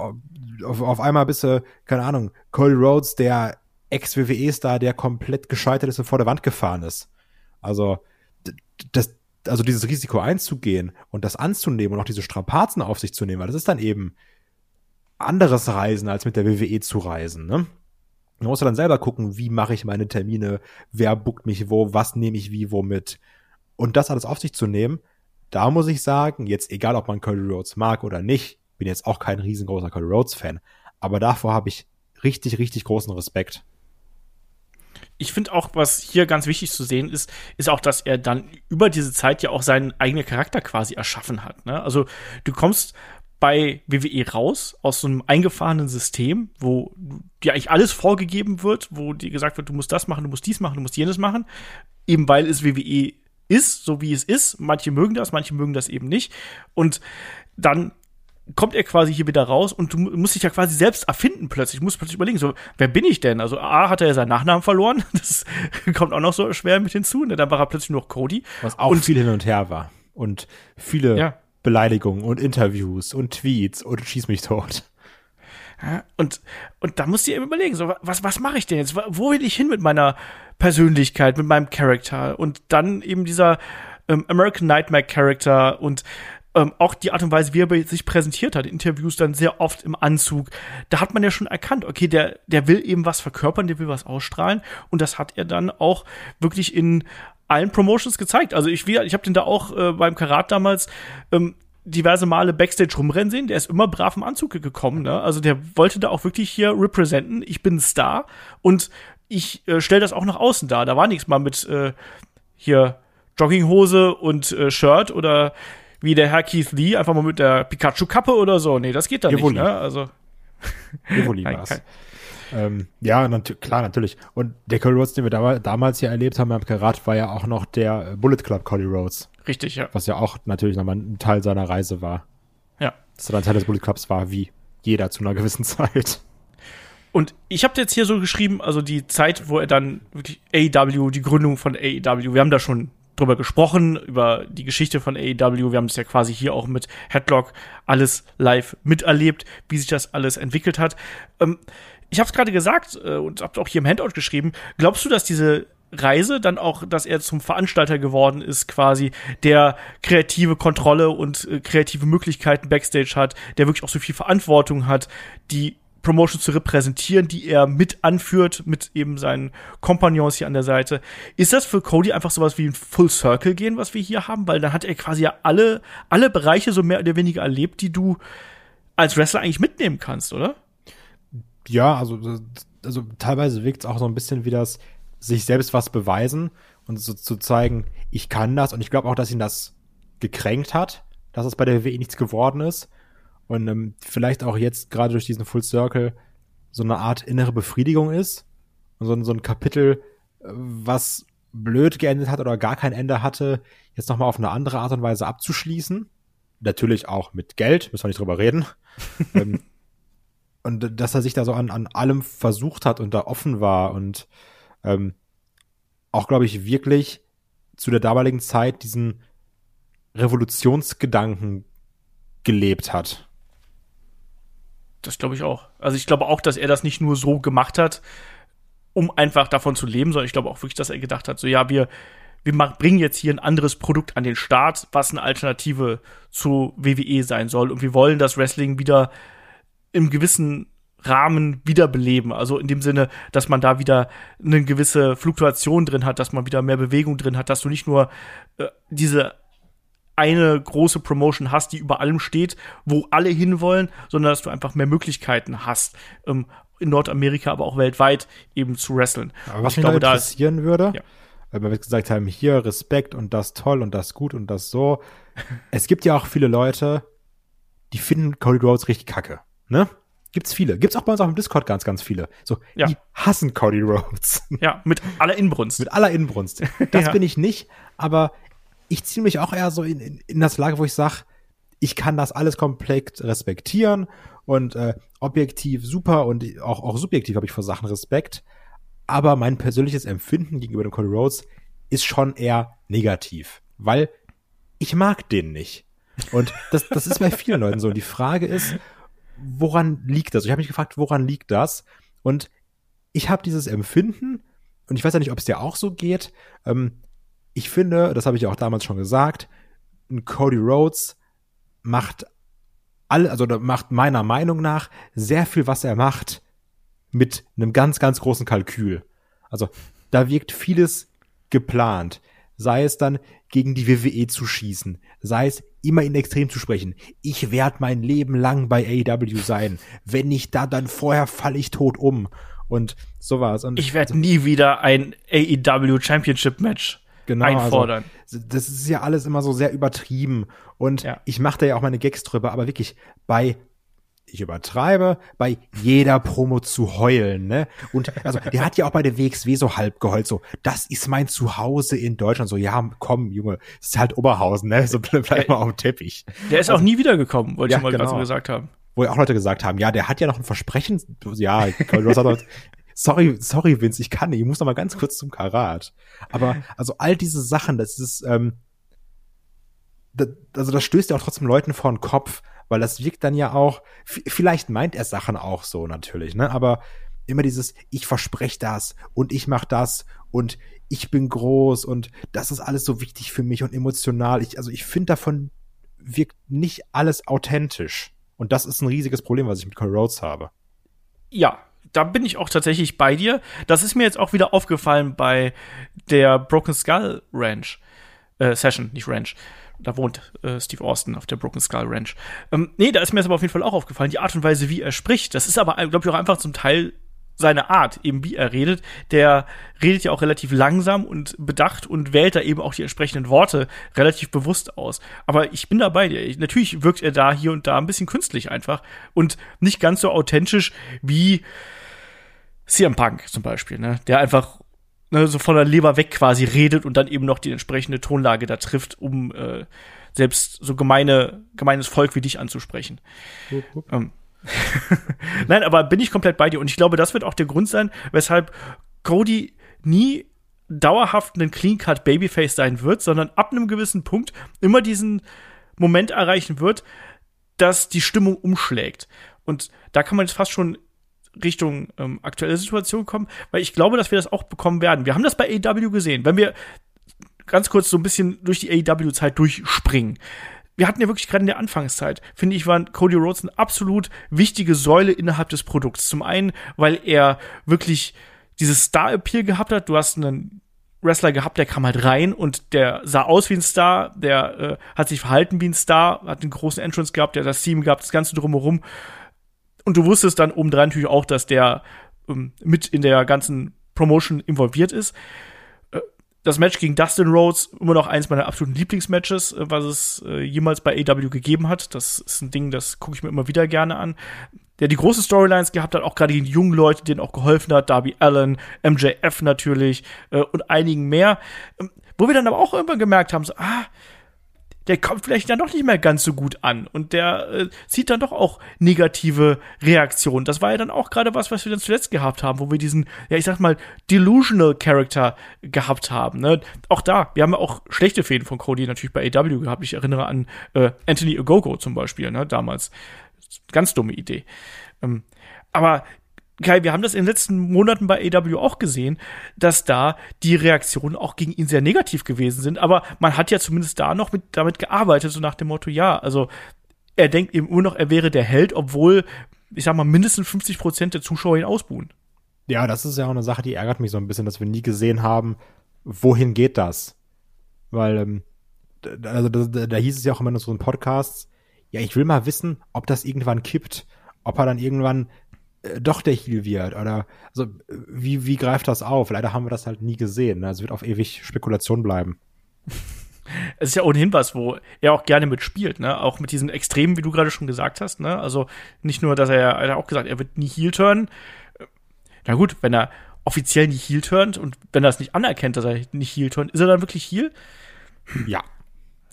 auf, auf einmal bist du, keine Ahnung, Cody Rhodes, der Ex-WWE-Star, der komplett gescheitert ist und vor der Wand gefahren ist. Also, das, also dieses Risiko einzugehen und das anzunehmen und auch diese Strapazen auf sich zu nehmen, weil das ist dann eben anderes Reisen, als mit der WWE zu reisen, ne? Man muss ja dann selber gucken, wie mache ich meine Termine, wer buckt mich wo, was nehme ich wie wo mit. Und das alles auf sich zu nehmen, da muss ich sagen, jetzt egal, ob man Cody Rhodes mag oder nicht, bin jetzt auch kein riesengroßer Cody Rhodes Fan, aber davor habe ich richtig, richtig großen Respekt ich finde auch, was hier ganz wichtig zu sehen ist, ist auch, dass er dann über diese Zeit ja auch seinen eigenen Charakter quasi erschaffen hat. Ne? Also du kommst bei WWE raus aus so einem eingefahrenen System, wo dir eigentlich alles vorgegeben wird, wo dir gesagt wird, du musst das machen, du musst dies machen, du musst jenes machen, eben weil es WWE ist, so wie es ist. Manche mögen das, manche mögen das eben nicht. Und dann kommt er quasi hier wieder raus und du musst dich ja quasi selbst erfinden plötzlich. Du musst plötzlich überlegen, so, wer bin ich denn? Also A, hat er ja seinen Nachnamen verloren. Das kommt auch noch so schwer mit hinzu. Ne? Dann war er plötzlich nur noch Cody. Was auch und, viel hin und her war. Und viele ja. Beleidigungen und Interviews und Tweets und schieß mich tot. Und, und da musst du dir eben überlegen, so, was, was mache ich denn jetzt? Wo will ich hin mit meiner Persönlichkeit, mit meinem Charakter? Und dann eben dieser ähm, American Nightmare Character und ähm, auch die Art und Weise, wie er sich präsentiert hat, Interviews dann sehr oft im Anzug, da hat man ja schon erkannt, okay, der, der will eben was verkörpern, der will was ausstrahlen und das hat er dann auch wirklich in allen Promotions gezeigt. Also ich, ich habe den da auch äh, beim Karat damals ähm, diverse Male Backstage rumrennen sehen. Der ist immer brav im Anzug gekommen. Ne? Also der wollte da auch wirklich hier representen. Ich bin ein Star und ich äh, stelle das auch nach außen dar. Da war nichts mal mit äh, hier Jogginghose und äh, Shirt oder wie der Herr Keith Lee, einfach mal mit der Pikachu-Kappe oder so. Nee, das geht da nicht, ne? Also. Evoli war's. Ähm, ja, nat klar, natürlich. Und der Cody Rhodes, den wir da damals ja erlebt haben beim Karat, war ja auch noch der Bullet Club Cody Rhodes. Richtig, ja. Was ja auch natürlich nochmal ein Teil seiner Reise war. Ja. Dass er dann Teil des Bullet Clubs war, wie jeder zu einer gewissen Zeit. Und ich habe jetzt hier so geschrieben, also die Zeit, wo er dann wirklich AEW, die Gründung von AEW, wir haben da schon drüber gesprochen, über die Geschichte von AEW. Wir haben es ja quasi hier auch mit Headlock alles live miterlebt, wie sich das alles entwickelt hat. Ähm, ich habe es gerade gesagt äh, und habe auch hier im Handout geschrieben. Glaubst du, dass diese Reise dann auch, dass er zum Veranstalter geworden ist, quasi, der kreative Kontrolle und äh, kreative Möglichkeiten backstage hat, der wirklich auch so viel Verantwortung hat, die Promotion zu repräsentieren, die er mit anführt, mit eben seinen Kompagnons hier an der Seite. Ist das für Cody einfach sowas wie ein Full Circle gehen, was wir hier haben? Weil dann hat er quasi ja alle, alle Bereiche so mehr oder weniger erlebt, die du als Wrestler eigentlich mitnehmen kannst, oder? Ja, also, also teilweise wirkt es auch so ein bisschen wie das sich selbst was beweisen und so zu zeigen, ich kann das und ich glaube auch, dass ihn das gekränkt hat, dass es bei der WWE nichts geworden ist und ähm, vielleicht auch jetzt gerade durch diesen Full Circle so eine Art innere Befriedigung ist und so, so ein Kapitel, äh, was blöd geendet hat oder gar kein Ende hatte, jetzt nochmal auf eine andere Art und Weise abzuschließen. Natürlich auch mit Geld, müssen wir nicht drüber reden. ähm, und dass er sich da so an, an allem versucht hat und da offen war und ähm, auch, glaube ich, wirklich zu der damaligen Zeit diesen Revolutionsgedanken gelebt hat. Das glaube ich auch. Also ich glaube auch, dass er das nicht nur so gemacht hat, um einfach davon zu leben, sondern ich glaube auch wirklich, dass er gedacht hat, so ja, wir, wir bringen jetzt hier ein anderes Produkt an den Start, was eine Alternative zu WWE sein soll. Und wir wollen das Wrestling wieder im gewissen Rahmen wiederbeleben. Also in dem Sinne, dass man da wieder eine gewisse Fluktuation drin hat, dass man wieder mehr Bewegung drin hat, dass du nicht nur äh, diese eine große Promotion hast, die über allem steht, wo alle hinwollen, sondern dass du einfach mehr Möglichkeiten hast, ähm, in Nordamerika, aber auch weltweit eben zu wresteln. Aber was mich glaube, da interessieren würde, ja. weil wir gesagt haben, hier Respekt und das toll und das gut und das so. es gibt ja auch viele Leute, die finden Cody Rhodes richtig kacke, ne? Gibt's viele. Gibt's auch bei uns auf dem Discord ganz, ganz viele. So, ja. die hassen Cody Rhodes. Ja, mit aller Inbrunst. mit aller Inbrunst. Das ja. bin ich nicht, aber ich ziehe mich auch eher so in, in, in das Lager, wo ich sage, ich kann das alles komplett respektieren und äh, objektiv super und auch, auch subjektiv habe ich vor Sachen Respekt. aber mein persönliches Empfinden gegenüber dem Cody Rhodes ist schon eher negativ, weil ich mag den nicht. Und das, das ist bei vielen Leuten so. Und die Frage ist, woran liegt das? Ich habe mich gefragt, woran liegt das? Und ich habe dieses Empfinden, und ich weiß ja nicht, ob es dir auch so geht. Ähm, ich finde, das habe ich ja auch damals schon gesagt, Cody Rhodes macht alle, also macht meiner Meinung nach sehr viel, was er macht, mit einem ganz, ganz großen Kalkül. Also da wirkt vieles geplant. Sei es dann gegen die WWE zu schießen, sei es immer in Extrem zu sprechen. Ich werde mein Leben lang bei AEW sein. Wenn nicht da, dann vorher falle ich tot um. Und sowas. Und ich werde nie wieder ein AEW Championship Match genau, also einfordern. Also, das ist ja alles immer so sehr übertrieben. Und ja. ich mache da ja auch meine Gags drüber, aber wirklich bei ich übertreibe, bei jeder Promo zu heulen, ne? Und also der hat ja auch bei der WXW so halb geheult, so, das ist mein Zuhause in Deutschland. So, ja, komm, Junge, das ist halt Oberhausen, ne? So bleib mal auf dem Teppich. Der ist also, auch nie wiedergekommen, wollte ja, ich mal genau. gerade so gesagt haben. Wo ja auch Leute gesagt haben, ja, der hat ja noch ein Versprechen, ja, sorry, sorry, Vince, ich kann nicht, ich muss noch mal ganz kurz zum Karat. Aber also all diese Sachen, das ist, ähm, das, also das stößt ja auch trotzdem Leuten vor den Kopf, weil das wirkt dann ja auch, vielleicht meint er Sachen auch so natürlich, ne? Aber immer dieses, ich verspreche das und ich mach das und ich bin groß und das ist alles so wichtig für mich und emotional. Ich, also ich finde davon wirkt nicht alles authentisch. Und das ist ein riesiges Problem, was ich mit Cole Rhodes habe. Ja, da bin ich auch tatsächlich bei dir. Das ist mir jetzt auch wieder aufgefallen bei der Broken Skull Ranch. Äh, Session, nicht Ranch. Da wohnt äh, Steve Austin auf der Broken Skull Ranch. Ähm, nee, da ist mir das aber auf jeden Fall auch aufgefallen, die Art und Weise, wie er spricht. Das ist aber, glaube ich, auch einfach zum Teil seine Art, eben wie er redet. Der redet ja auch relativ langsam und bedacht und wählt da eben auch die entsprechenden Worte relativ bewusst aus. Aber ich bin dabei. Natürlich wirkt er da hier und da ein bisschen künstlich einfach und nicht ganz so authentisch wie CM Punk zum Beispiel, ne? Der einfach ne, so von der Leber weg quasi redet und dann eben noch die entsprechende Tonlage da trifft, um äh, selbst so gemeine, gemeines Volk wie dich anzusprechen. Ähm. Nein, aber bin ich komplett bei dir und ich glaube, das wird auch der Grund sein, weshalb Cody nie dauerhaft ein Clean-Cut Babyface sein wird, sondern ab einem gewissen Punkt immer diesen Moment erreichen wird, dass die Stimmung umschlägt. Und da kann man jetzt fast schon Richtung ähm, aktuelle Situation kommen, weil ich glaube, dass wir das auch bekommen werden. Wir haben das bei AEW gesehen. Wenn wir ganz kurz so ein bisschen durch die AEW-Zeit durchspringen. Wir hatten ja wirklich gerade in der Anfangszeit, finde ich, war Cody Rhodes eine absolut wichtige Säule innerhalb des Produkts. Zum einen, weil er wirklich dieses Star-Appeal gehabt hat. Du hast einen Wrestler gehabt, der kam halt rein und der sah aus wie ein Star, der äh, hat sich verhalten wie ein Star, hat einen großen Entrance gehabt, der das Team gehabt, das Ganze drumherum. Und du wusstest dann obendrein natürlich auch, dass der ähm, mit in der ganzen Promotion involviert ist. Äh, das Match gegen Dustin Rhodes, immer noch eins meiner absoluten Lieblingsmatches, äh, was es äh, jemals bei AW gegeben hat. Das ist ein Ding, das gucke ich mir immer wieder gerne an. Der die große Storylines gehabt hat, auch gerade die jungen Leute, denen auch geholfen hat, Darby Allen, MJF natürlich äh, und einigen mehr. Ähm, wo wir dann aber auch irgendwann gemerkt haben, so, ah, der kommt vielleicht dann doch nicht mehr ganz so gut an und der äh, zieht dann doch auch negative Reaktionen. Das war ja dann auch gerade was, was wir dann zuletzt gehabt haben, wo wir diesen, ja, ich sag mal, delusional Character gehabt haben. Ne? Auch da, wir haben ja auch schlechte Fäden von Cody natürlich bei AW gehabt. Ich erinnere an äh, Anthony Ogogo zum Beispiel, ne, damals. Ganz dumme Idee. Ähm, aber Kai, wir haben das in den letzten Monaten bei AW auch gesehen, dass da die Reaktionen auch gegen ihn sehr negativ gewesen sind. Aber man hat ja zumindest da noch mit, damit gearbeitet, so nach dem Motto, ja, also er denkt eben nur noch, er wäre der Held, obwohl, ich sag mal, mindestens 50 Prozent der Zuschauer ihn ausbuhen. Ja, das ist ja auch eine Sache, die ärgert mich so ein bisschen, dass wir nie gesehen haben, wohin geht das? Weil, ähm, also da, da hieß es ja auch immer in unseren Podcasts, ja, ich will mal wissen, ob das irgendwann kippt, ob er dann irgendwann doch der Heal wird oder also wie wie greift das auf? Leider haben wir das halt nie gesehen. Ne? Also wird auf ewig Spekulation bleiben. Es ist ja ohnehin was, wo er auch gerne mitspielt, ne? Auch mit diesen Extremen, wie du gerade schon gesagt hast, ne? Also nicht nur, dass er, er hat auch gesagt, er wird nie Heal turn. Na gut, wenn er offiziell nie Heal turnt und wenn er es nicht anerkennt, dass er nicht Heal turnt, ist er dann wirklich Heal? Ja.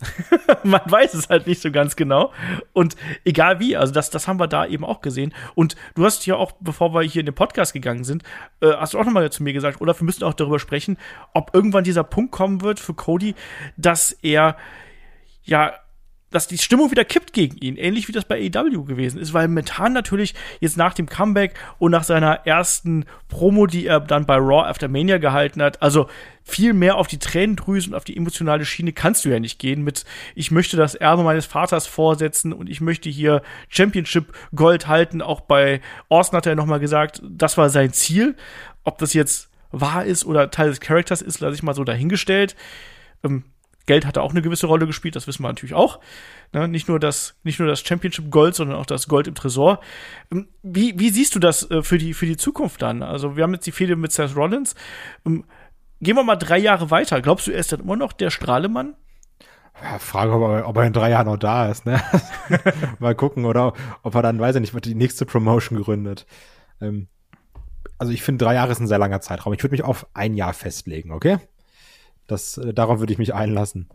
Man weiß es halt nicht so ganz genau. Und egal wie, also das, das haben wir da eben auch gesehen. Und du hast ja auch, bevor wir hier in den Podcast gegangen sind, äh, hast du auch nochmal zu mir gesagt, oder wir müssen auch darüber sprechen, ob irgendwann dieser Punkt kommen wird für Cody, dass er ja dass die Stimmung wieder kippt gegen ihn, ähnlich wie das bei AEW gewesen ist, weil Methan natürlich jetzt nach dem Comeback und nach seiner ersten Promo, die er dann bei Raw After Mania gehalten hat, also viel mehr auf die Tränendrüsen und auf die emotionale Schiene kannst du ja nicht gehen mit, ich möchte das Erbe meines Vaters vorsetzen und ich möchte hier Championship Gold halten. Auch bei Austin hat er nochmal gesagt, das war sein Ziel. Ob das jetzt wahr ist oder Teil des Charakters ist, lasse ich mal so dahingestellt. Ähm, Geld hat da auch eine gewisse Rolle gespielt, das wissen wir natürlich auch. Ne? Nicht, nur das, nicht nur das Championship Gold, sondern auch das Gold im Tresor. Ähm, wie, wie siehst du das äh, für, die, für die Zukunft dann? Also, wir haben jetzt die Fehde mit Seth Rollins. Ähm, gehen wir mal drei Jahre weiter. Glaubst du, er ist dann immer noch der Strahlemann? Ja, Frage, ob er, ob er in drei Jahren noch da ist. Ne? mal gucken, oder ob er dann, weiß ich nicht, die nächste Promotion gründet. Ähm, also ich finde, drei Jahre ist ein sehr langer Zeitraum. Ich würde mich auf ein Jahr festlegen, okay? Das, äh, darauf würde ich mich einlassen.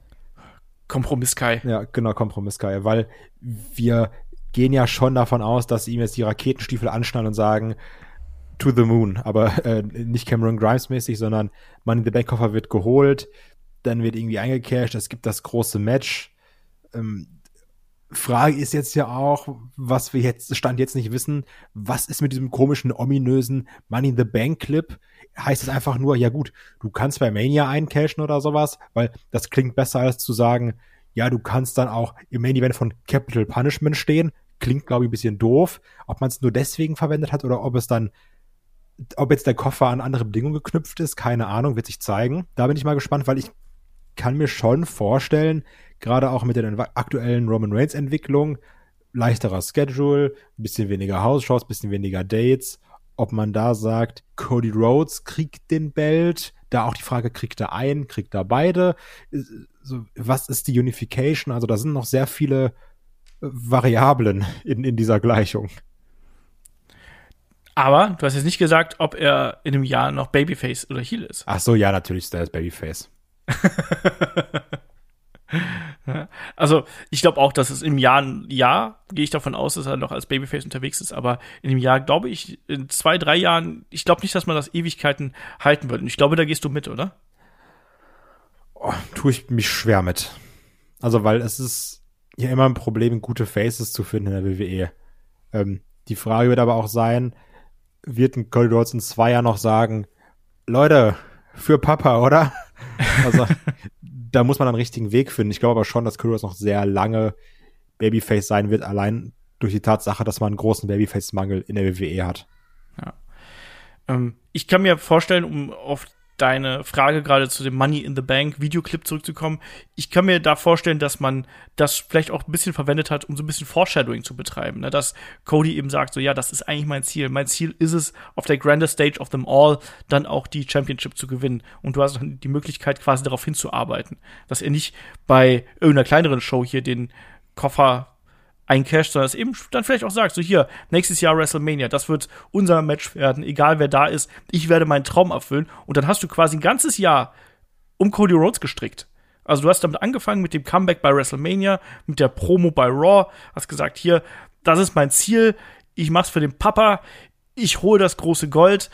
Kompromiss Kai. Ja, genau, Kompromiss Kai, weil wir gehen ja schon davon aus, dass ihm jetzt die Raketenstiefel anschnallen und sagen, to the moon, aber äh, nicht Cameron Grimes mäßig, sondern Money in the Bank Koffer wird geholt, dann wird irgendwie eingecashed, es gibt das große Match. Ähm, Frage ist jetzt ja auch, was wir jetzt Stand jetzt nicht wissen, was ist mit diesem komischen, ominösen Money in the Bank Clip? Heißt es einfach nur, ja gut, du kannst bei Mania eincashen oder sowas, weil das klingt besser als zu sagen, ja, du kannst dann auch im Main Event von Capital Punishment stehen. Klingt, glaube ich, ein bisschen doof. Ob man es nur deswegen verwendet hat oder ob es dann, ob jetzt der Koffer an andere Bedingungen geknüpft ist, keine Ahnung, wird sich zeigen. Da bin ich mal gespannt, weil ich kann mir schon vorstellen, gerade auch mit der aktuellen Roman Reigns Entwicklung, leichterer Schedule, bisschen weniger House-Shows, bisschen weniger Dates, ob man da sagt, Cody Rhodes kriegt den Belt, da auch die Frage, kriegt er einen, kriegt er beide, was ist die Unification, also da sind noch sehr viele äh, Variablen in, in dieser Gleichung. Aber du hast jetzt nicht gesagt, ob er in einem Jahr noch Babyface oder Heel ist. Ach so, ja, natürlich ist er Babyface. Also, ich glaube auch, dass es im Jahr, Jahr, gehe ich davon aus, dass er noch als Babyface unterwegs ist, aber in dem Jahr, glaube ich, in zwei, drei Jahren, ich glaube nicht, dass man das Ewigkeiten halten wird. Und ich glaube, da gehst du mit, oder? Oh, tue ich mich schwer mit. Also, weil es ist ja immer ein Problem, gute Faces zu finden in der WWE. Ähm, die Frage wird aber auch sein, wird ein Cody Rhodes in zwei Jahren noch sagen, Leute, für Papa, oder? Also, da muss man einen richtigen Weg finden. Ich glaube aber schon, dass Kurios noch sehr lange Babyface sein wird, allein durch die Tatsache, dass man einen großen Babyface-Mangel in der WWE hat. Ja. Ähm, ich kann mir vorstellen, um auf deine Frage gerade zu dem Money in the Bank Videoclip zurückzukommen. Ich kann mir da vorstellen, dass man das vielleicht auch ein bisschen verwendet hat, um so ein bisschen Foreshadowing zu betreiben. Ne? Dass Cody eben sagt, so ja, das ist eigentlich mein Ziel. Mein Ziel ist es, auf der grandest stage of them all dann auch die Championship zu gewinnen. Und du hast die Möglichkeit, quasi darauf hinzuarbeiten. Dass er nicht bei irgendeiner kleineren Show hier den Koffer eincasht, sondern es eben dann vielleicht auch sagt, so hier, nächstes Jahr WrestleMania, das wird unser Match werden, egal wer da ist, ich werde meinen Traum erfüllen und dann hast du quasi ein ganzes Jahr um Cody Rhodes gestrickt. Also du hast damit angefangen mit dem Comeback bei WrestleMania, mit der Promo bei Raw, hast gesagt, hier, das ist mein Ziel, ich mach's für den Papa, ich hole das große Gold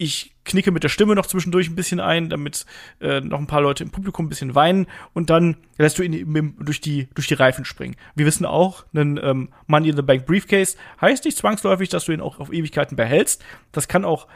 ich knicke mit der Stimme noch zwischendurch ein bisschen ein, damit äh, noch ein paar Leute im Publikum ein bisschen weinen und dann lässt du ihn durch die, durch die Reifen springen. Wir wissen auch, ein ähm, Money in the Bank Briefcase heißt nicht zwangsläufig, dass du ihn auch auf Ewigkeiten behältst. Das kann auch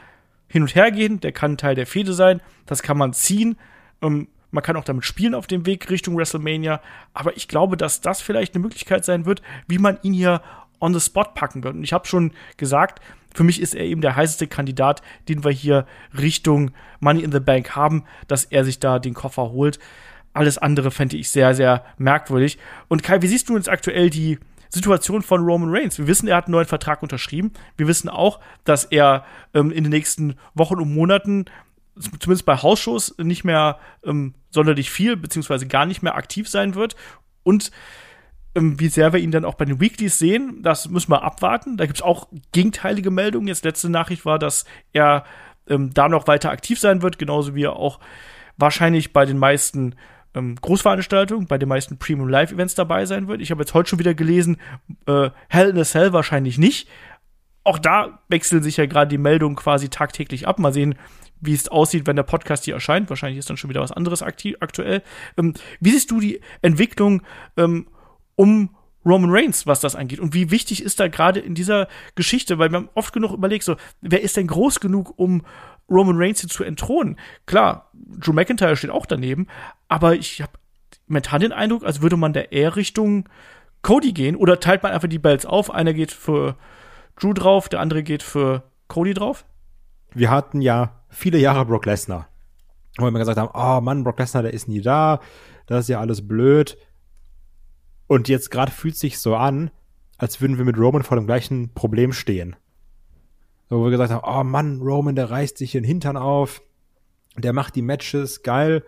hin und her gehen, der kann Teil der Fehde sein, das kann man ziehen. Ähm, man kann auch damit spielen auf dem Weg Richtung WrestleMania. Aber ich glaube, dass das vielleicht eine Möglichkeit sein wird, wie man ihn hier on the spot packen wird. Und ich habe schon gesagt, für mich ist er eben der heißeste Kandidat, den wir hier Richtung Money in the Bank haben, dass er sich da den Koffer holt. Alles andere fände ich sehr, sehr merkwürdig. Und Kai, wie siehst du jetzt aktuell die Situation von Roman Reigns? Wir wissen, er hat einen neuen Vertrag unterschrieben. Wir wissen auch, dass er ähm, in den nächsten Wochen und Monaten zumindest bei Hausshows nicht mehr ähm, sonderlich viel beziehungsweise gar nicht mehr aktiv sein wird. Und wie sehr wir ihn dann auch bei den Weeklies sehen, das müssen wir abwarten. Da gibt es auch gegenteilige Meldungen. Jetzt letzte Nachricht war, dass er ähm, da noch weiter aktiv sein wird, genauso wie er auch wahrscheinlich bei den meisten ähm, Großveranstaltungen, bei den meisten Premium Live Events dabei sein wird. Ich habe jetzt heute schon wieder gelesen, äh, Hell in a Cell wahrscheinlich nicht. Auch da wechseln sich ja gerade die Meldungen quasi tagtäglich ab. Mal sehen, wie es aussieht, wenn der Podcast hier erscheint. Wahrscheinlich ist dann schon wieder was anderes aktiv, aktuell. Ähm, wie siehst du die Entwicklung ähm, um Roman Reigns, was das angeht? Und wie wichtig ist da gerade in dieser Geschichte? Weil man oft genug überlegt, so, wer ist denn groß genug, um Roman Reigns hier zu entthronen? Klar, Drew McIntyre steht auch daneben, aber ich habe momentan den Eindruck, als würde man da eher Richtung Cody gehen oder teilt man einfach die Bells auf. Einer geht für Drew drauf, der andere geht für Cody drauf. Wir hatten ja viele Jahre Brock Lesnar. Wo wir gesagt haben, oh Mann, Brock Lesnar, der ist nie da, das ist ja alles blöd. Und jetzt gerade fühlt sich so an, als würden wir mit Roman vor dem gleichen Problem stehen. So, wo wir gesagt haben, oh Mann, Roman, der reißt sich den Hintern auf, der macht die Matches, geil,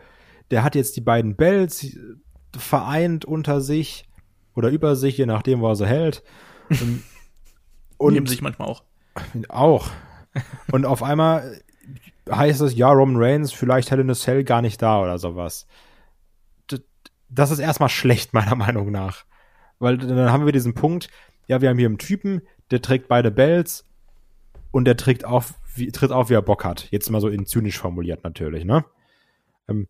der hat jetzt die beiden Bells vereint unter sich oder über sich, je nachdem, wo er sie hält. Und, und Nehmen sich manchmal auch. Auch. Und auf einmal heißt es, ja, Roman Reigns, vielleicht Hell in a Cell gar nicht da oder sowas das ist erstmal schlecht, meiner Meinung nach. Weil dann haben wir diesen Punkt, ja, wir haben hier einen Typen, der trägt beide Bells und der trägt auf, wie, tritt auf, wie er Bock hat. Jetzt mal so in zynisch formuliert natürlich, ne? Ähm,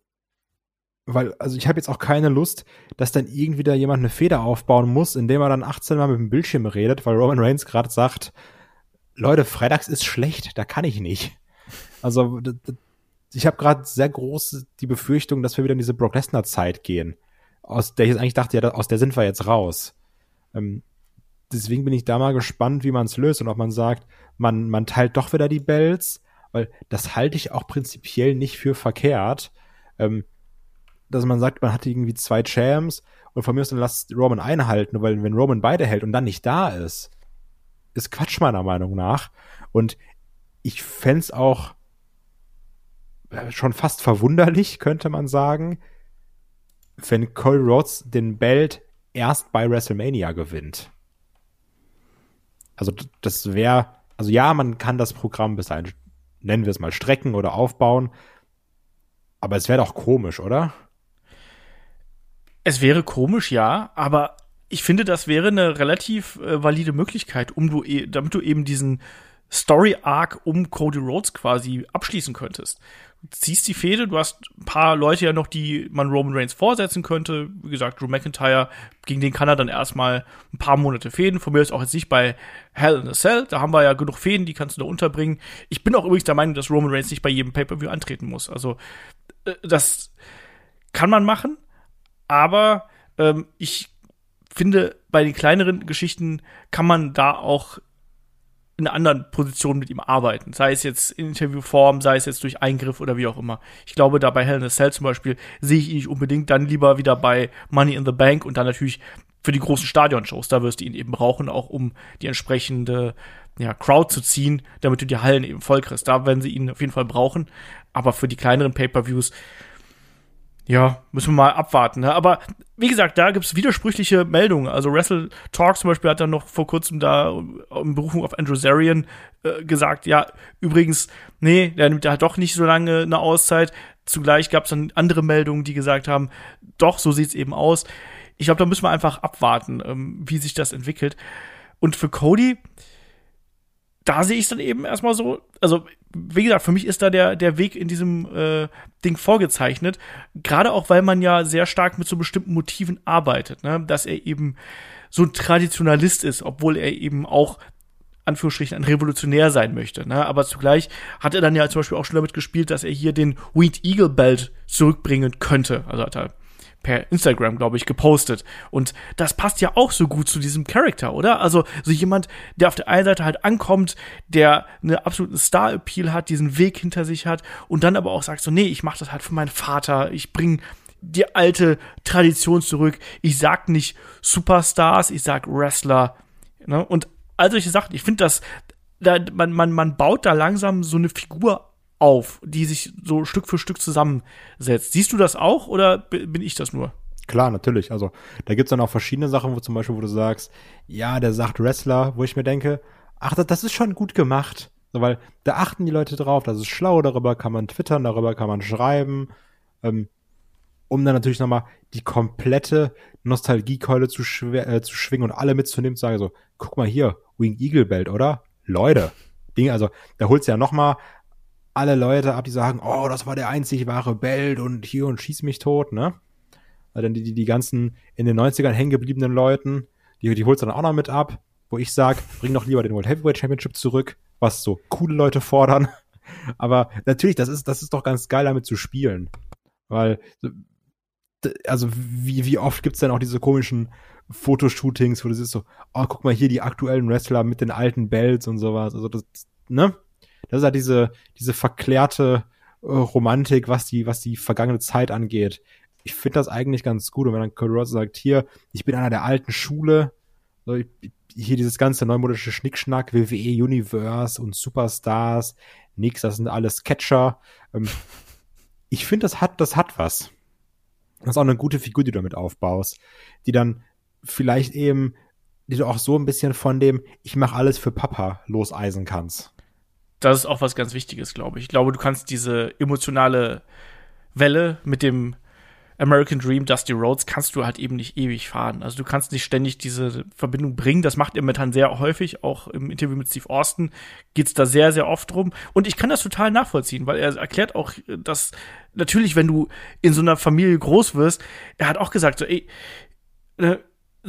weil, also ich habe jetzt auch keine Lust, dass dann irgendwie da jemand eine Feder aufbauen muss, indem er dann 18 Mal mit dem Bildschirm redet, weil Roman Reigns gerade sagt, Leute, freitags ist schlecht, da kann ich nicht. Also ich habe gerade sehr groß die Befürchtung, dass wir wieder in diese Brock Lesnar Zeit gehen aus der ich jetzt eigentlich dachte, ja, aus der sind wir jetzt raus. Ähm, deswegen bin ich da mal gespannt, wie man es löst und ob man sagt, man, man teilt doch wieder die Bells, weil das halte ich auch prinzipiell nicht für verkehrt. Ähm, dass man sagt, man hat irgendwie zwei Champs und von mir aus dann lasst Roman einhalten, weil wenn Roman beide hält und dann nicht da ist, ist Quatsch meiner Meinung nach. Und ich fände auch äh, schon fast verwunderlich, könnte man sagen, wenn Cody Rhodes den Belt erst bei WrestleMania gewinnt. Also das wäre, also ja, man kann das Programm bis dahin, nennen wir es mal, strecken oder aufbauen, aber es wäre doch komisch, oder? Es wäre komisch, ja, aber ich finde, das wäre eine relativ äh, valide Möglichkeit, um du, e damit du eben diesen Story Arc um Cody Rhodes quasi abschließen könntest ziehst die Fehde, du hast ein paar Leute ja noch, die man Roman Reigns vorsetzen könnte. Wie gesagt, Drew McIntyre, gegen den kann er dann erstmal ein paar Monate fäden. Von mir ist auch jetzt nicht bei Hell in a Cell. Da haben wir ja genug Fäden, die kannst du da unterbringen. Ich bin auch übrigens der Meinung, dass Roman Reigns nicht bei jedem Pay-Per-View antreten muss. Also, äh, das kann man machen, aber ähm, ich finde, bei den kleineren Geschichten kann man da auch in anderen Position mit ihm arbeiten. Sei es jetzt in Interviewform, sei es jetzt durch Eingriff oder wie auch immer. Ich glaube, da bei Hell in a Cell zum Beispiel sehe ich ihn nicht unbedingt dann lieber wieder bei Money in the Bank und dann natürlich für die großen Stadionshows. Da wirst du ihn eben brauchen, auch um die entsprechende ja, Crowd zu ziehen, damit du die Hallen eben voll kriegst. Da werden sie ihn auf jeden Fall brauchen. Aber für die kleineren Pay-Per-Views ja, müssen wir mal abwarten. Ne? Aber wie gesagt, da gibt's widersprüchliche Meldungen. Also Wrestle Talk zum Beispiel hat dann noch vor kurzem da in Berufung auf Andrew Zarian äh, gesagt, ja, übrigens, nee, der nimmt ja doch nicht so lange eine Auszeit. Zugleich gab's dann andere Meldungen, die gesagt haben, doch, so sieht's eben aus. Ich glaube, da müssen wir einfach abwarten, ähm, wie sich das entwickelt. Und für Cody, da sehe ich dann eben erstmal so, also wie gesagt, für mich ist da der, der Weg in diesem äh, Ding vorgezeichnet. Gerade auch, weil man ja sehr stark mit so bestimmten Motiven arbeitet, ne? dass er eben so ein Traditionalist ist, obwohl er eben auch Anführungsstrichen ein Revolutionär sein möchte. Ne? Aber zugleich hat er dann ja zum Beispiel auch schon damit gespielt, dass er hier den Winged Eagle Belt zurückbringen könnte. Also hat er per Instagram, glaube ich, gepostet. Und das passt ja auch so gut zu diesem Charakter, oder? Also so jemand, der auf der einen Seite halt ankommt, der eine absolute Star-Appeal hat, diesen Weg hinter sich hat und dann aber auch sagt so, nee, ich mache das halt für meinen Vater, ich bringe die alte Tradition zurück. Ich sag nicht Superstars, ich sag Wrestler. Ne? Und all solche Sachen. Ich finde das, da, man, man, man baut da langsam so eine Figur auf, die sich so Stück für Stück zusammensetzt. Siehst du das auch oder bin ich das nur? Klar, natürlich. Also da gibt's dann auch verschiedene Sachen, wo zum Beispiel, wo du sagst, ja, der sagt Wrestler, wo ich mir denke, ach, das, ist schon gut gemacht. So, weil da achten die Leute drauf, das ist schlau, darüber kann man twittern, darüber kann man schreiben. Ähm, um dann natürlich nochmal die komplette Nostalgiekeule zu, äh, zu schwingen und alle mitzunehmen, zu sagen so, guck mal hier, Wing Eagle Belt, oder? Leute, Ding, also da holt's ja nochmal alle Leute ab, die sagen, oh, das war der einzig wahre Belt und hier und schieß mich tot, ne? Also dann die, die, die ganzen in den 90ern hängen gebliebenen Leuten, die, die holst du dann auch noch mit ab, wo ich sag, bring doch lieber den World Heavyweight Championship zurück, was so coole Leute fordern. Aber natürlich, das ist, das ist doch ganz geil, damit zu spielen. Weil, also wie, wie oft gibt's denn auch diese komischen Fotoshootings, wo du siehst so, oh, guck mal hier die aktuellen Wrestler mit den alten Belts und sowas. Also das, ne? Das ist halt diese, diese verklärte äh, Romantik, was die, was die vergangene Zeit angeht. Ich finde das eigentlich ganz gut. Und wenn dann Cody Rhodes sagt, hier, ich bin einer der alten Schule, so, ich, hier dieses ganze neumodische Schnickschnack, WWE Universe und Superstars, nix, das sind alles Catcher. Ähm, ich finde, das hat, das hat was. Das ist auch eine gute Figur, die du damit aufbaust, die dann vielleicht eben, die du auch so ein bisschen von dem, ich mache alles für Papa loseisen kannst das ist auch was ganz Wichtiges, glaube ich. Ich glaube, du kannst diese emotionale Welle mit dem American Dream, Dusty Roads, kannst du halt eben nicht ewig fahren. Also du kannst nicht ständig diese Verbindung bringen. Das macht er momentan sehr häufig. Auch im Interview mit Steve Austin geht's da sehr, sehr oft drum. Und ich kann das total nachvollziehen, weil er erklärt auch, dass natürlich, wenn du in so einer Familie groß wirst, er hat auch gesagt, so, ey, äh,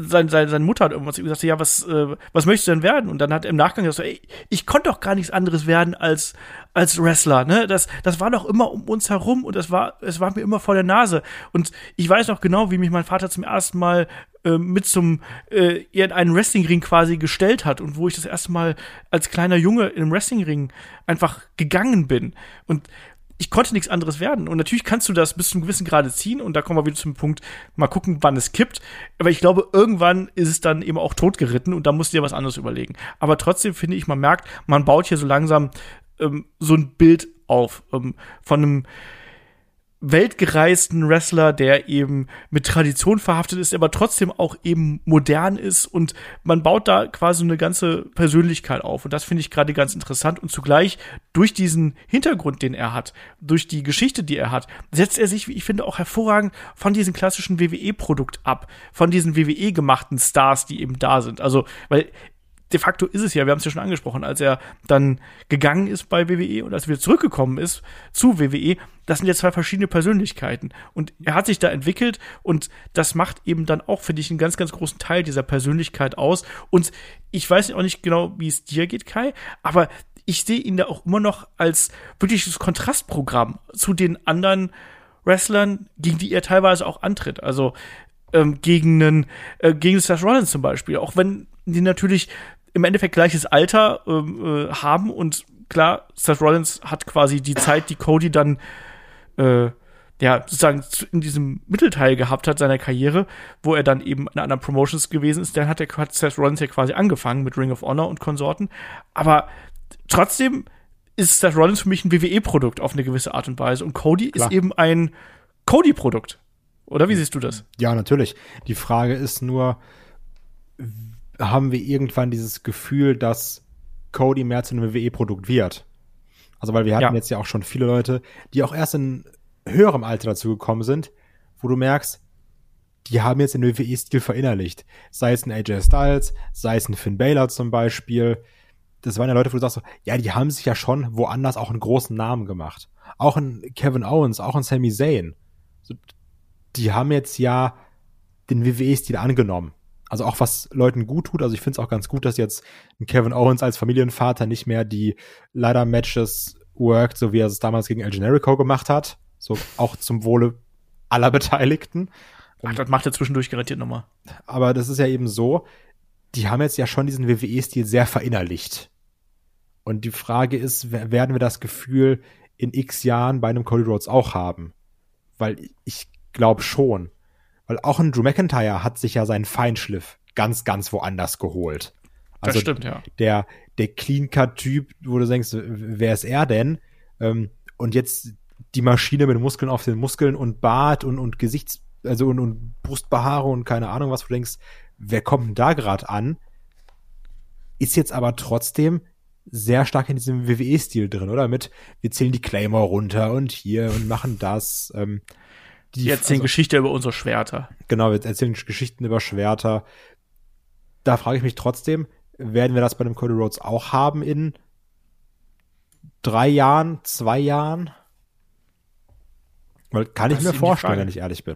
sein, sein, seine Mutter hat irgendwas gesagt, ja, was, äh, was möchtest du denn werden? Und dann hat er im Nachgang gesagt, ey, ich konnte doch gar nichts anderes werden als, als Wrestler, ne? Das, das war doch immer um uns herum und das war, es war mir immer vor der Nase. Und ich weiß noch genau, wie mich mein Vater zum ersten Mal äh, mit zum äh, in einen Wrestlingring quasi gestellt hat und wo ich das erste Mal als kleiner Junge im Wrestlingring einfach gegangen bin. Und ich konnte nichts anderes werden. Und natürlich kannst du das bis zu einem gewissen Grade ziehen. Und da kommen wir wieder zum Punkt, mal gucken, wann es kippt. Aber ich glaube, irgendwann ist es dann eben auch totgeritten und da musst du dir was anderes überlegen. Aber trotzdem finde ich, man merkt, man baut hier so langsam ähm, so ein Bild auf ähm, von einem weltgereisten Wrestler, der eben mit Tradition verhaftet ist, aber trotzdem auch eben modern ist und man baut da quasi eine ganze Persönlichkeit auf und das finde ich gerade ganz interessant und zugleich durch diesen Hintergrund, den er hat, durch die Geschichte, die er hat, setzt er sich, wie ich finde, auch hervorragend von diesem klassischen WWE-Produkt ab, von diesen WWE gemachten Stars, die eben da sind. Also, weil de facto ist es ja, wir haben es ja schon angesprochen, als er dann gegangen ist bei WWE und als er wieder zurückgekommen ist zu WWE, das sind ja zwei verschiedene Persönlichkeiten. Und er hat sich da entwickelt und das macht eben dann auch, finde ich, einen ganz, ganz großen Teil dieser Persönlichkeit aus. Und ich weiß auch nicht genau, wie es dir geht, Kai, aber ich sehe ihn da auch immer noch als wirkliches Kontrastprogramm zu den anderen Wrestlern, gegen die er teilweise auch antritt. Also ähm, gegen einen, äh, gegen Seth Rollins zum Beispiel. Auch wenn die natürlich im Endeffekt gleiches Alter ähm, äh, haben und klar, Seth Rollins hat quasi die Zeit, die Cody dann äh, ja, sozusagen in diesem Mittelteil gehabt hat seiner Karriere, wo er dann eben in anderen Promotions gewesen ist, dann hat, der, hat Seth Rollins ja quasi angefangen mit Ring of Honor und Konsorten. Aber trotzdem ist Seth Rollins für mich ein WWE-Produkt auf eine gewisse Art und Weise. Und Cody Klar. ist eben ein Cody-Produkt. Oder wie siehst du das? Ja, natürlich. Die Frage ist nur, haben wir irgendwann dieses Gefühl, dass Cody mehr zu einem WWE-Produkt wird. Also, weil wir hatten ja. jetzt ja auch schon viele Leute, die auch erst in höherem Alter dazu gekommen sind, wo du merkst, die haben jetzt den WWE-Stil verinnerlicht. Sei es ein AJ Styles, sei es ein Finn Balor zum Beispiel. Das waren ja Leute, wo du sagst so, ja, die haben sich ja schon woanders auch einen großen Namen gemacht. Auch ein Kevin Owens, auch ein Sami Zayn. Die haben jetzt ja den WWE-Stil angenommen also auch was Leuten gut tut. Also ich finde es auch ganz gut, dass jetzt Kevin Owens als Familienvater nicht mehr die leider Matches worked, so wie er es damals gegen El Generico gemacht hat. So auch zum Wohle aller Beteiligten. Ach, das macht er zwischendurch garantiert nochmal. Aber das ist ja eben so, die haben jetzt ja schon diesen WWE-Stil sehr verinnerlicht. Und die Frage ist, werden wir das Gefühl in x Jahren bei einem Cody Rhodes auch haben? Weil ich glaube schon. Weil auch ein Drew McIntyre hat sich ja seinen Feinschliff ganz, ganz woanders geholt. Also das stimmt, ja. Der, der Clean-Cut-Typ, wo du denkst, wer ist er denn? Ähm, und jetzt die Maschine mit Muskeln auf den Muskeln und Bart und, und Gesichts-, also und, und Brustbehaarung und keine Ahnung was, wo du denkst, wer kommt denn da gerade an? Ist jetzt aber trotzdem sehr stark in diesem WWE-Stil drin, oder? Mit, wir zählen die Claymore runter und hier und machen das. Ähm, Die, wir erzählen also, Geschichte über unsere Schwerter. Genau, wir erzählen Geschichten über Schwerter. Da frage ich mich trotzdem, werden wir das bei dem Cody Rhodes auch haben in drei Jahren, zwei Jahren? Weil kann das ich mir vorstellen, wenn ich ehrlich bin.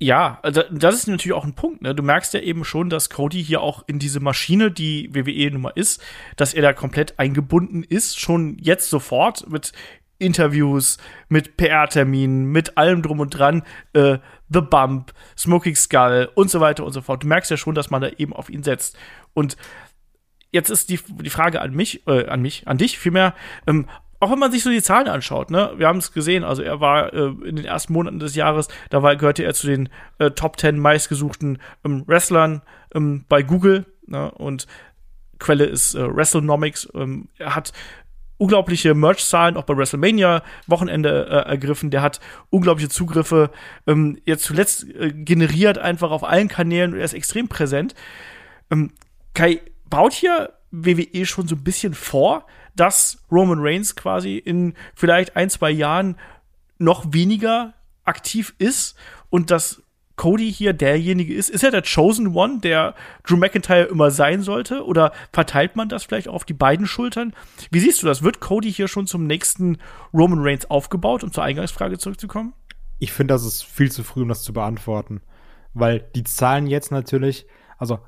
Ja, also das ist natürlich auch ein Punkt. Ne? Du merkst ja eben schon, dass Cody hier auch in diese Maschine, die WWE nun mal ist, dass er da komplett eingebunden ist, schon jetzt sofort mit Interviews, mit PR-Terminen, mit allem drum und dran, äh, The Bump, Smoking Skull und so weiter und so fort. Du merkst ja schon, dass man da eben auf ihn setzt. Und jetzt ist die, die Frage an mich, äh, an mich, an dich vielmehr, ähm, auch wenn man sich so die Zahlen anschaut, ne, wir haben es gesehen, also er war äh, in den ersten Monaten des Jahres, da war, gehörte er zu den äh, Top 10 meistgesuchten ähm, Wrestlern ähm, bei Google, ne, und Quelle ist äh, WrestleNomics. Ähm, er hat unglaubliche Merch-Zahlen auch bei WrestleMania Wochenende äh, ergriffen. Der hat unglaubliche Zugriffe ähm, jetzt zuletzt äh, generiert, einfach auf allen Kanälen. Er ist extrem präsent. Ähm, Kai baut hier WWE schon so ein bisschen vor, dass Roman Reigns quasi in vielleicht ein, zwei Jahren noch weniger aktiv ist und dass Cody hier derjenige ist. Ist er der Chosen One, der Drew McIntyre immer sein sollte? Oder verteilt man das vielleicht auf die beiden Schultern? Wie siehst du das? Wird Cody hier schon zum nächsten Roman Reigns aufgebaut, um zur Eingangsfrage zurückzukommen? Ich finde, das ist viel zu früh, um das zu beantworten. Weil die Zahlen jetzt natürlich, also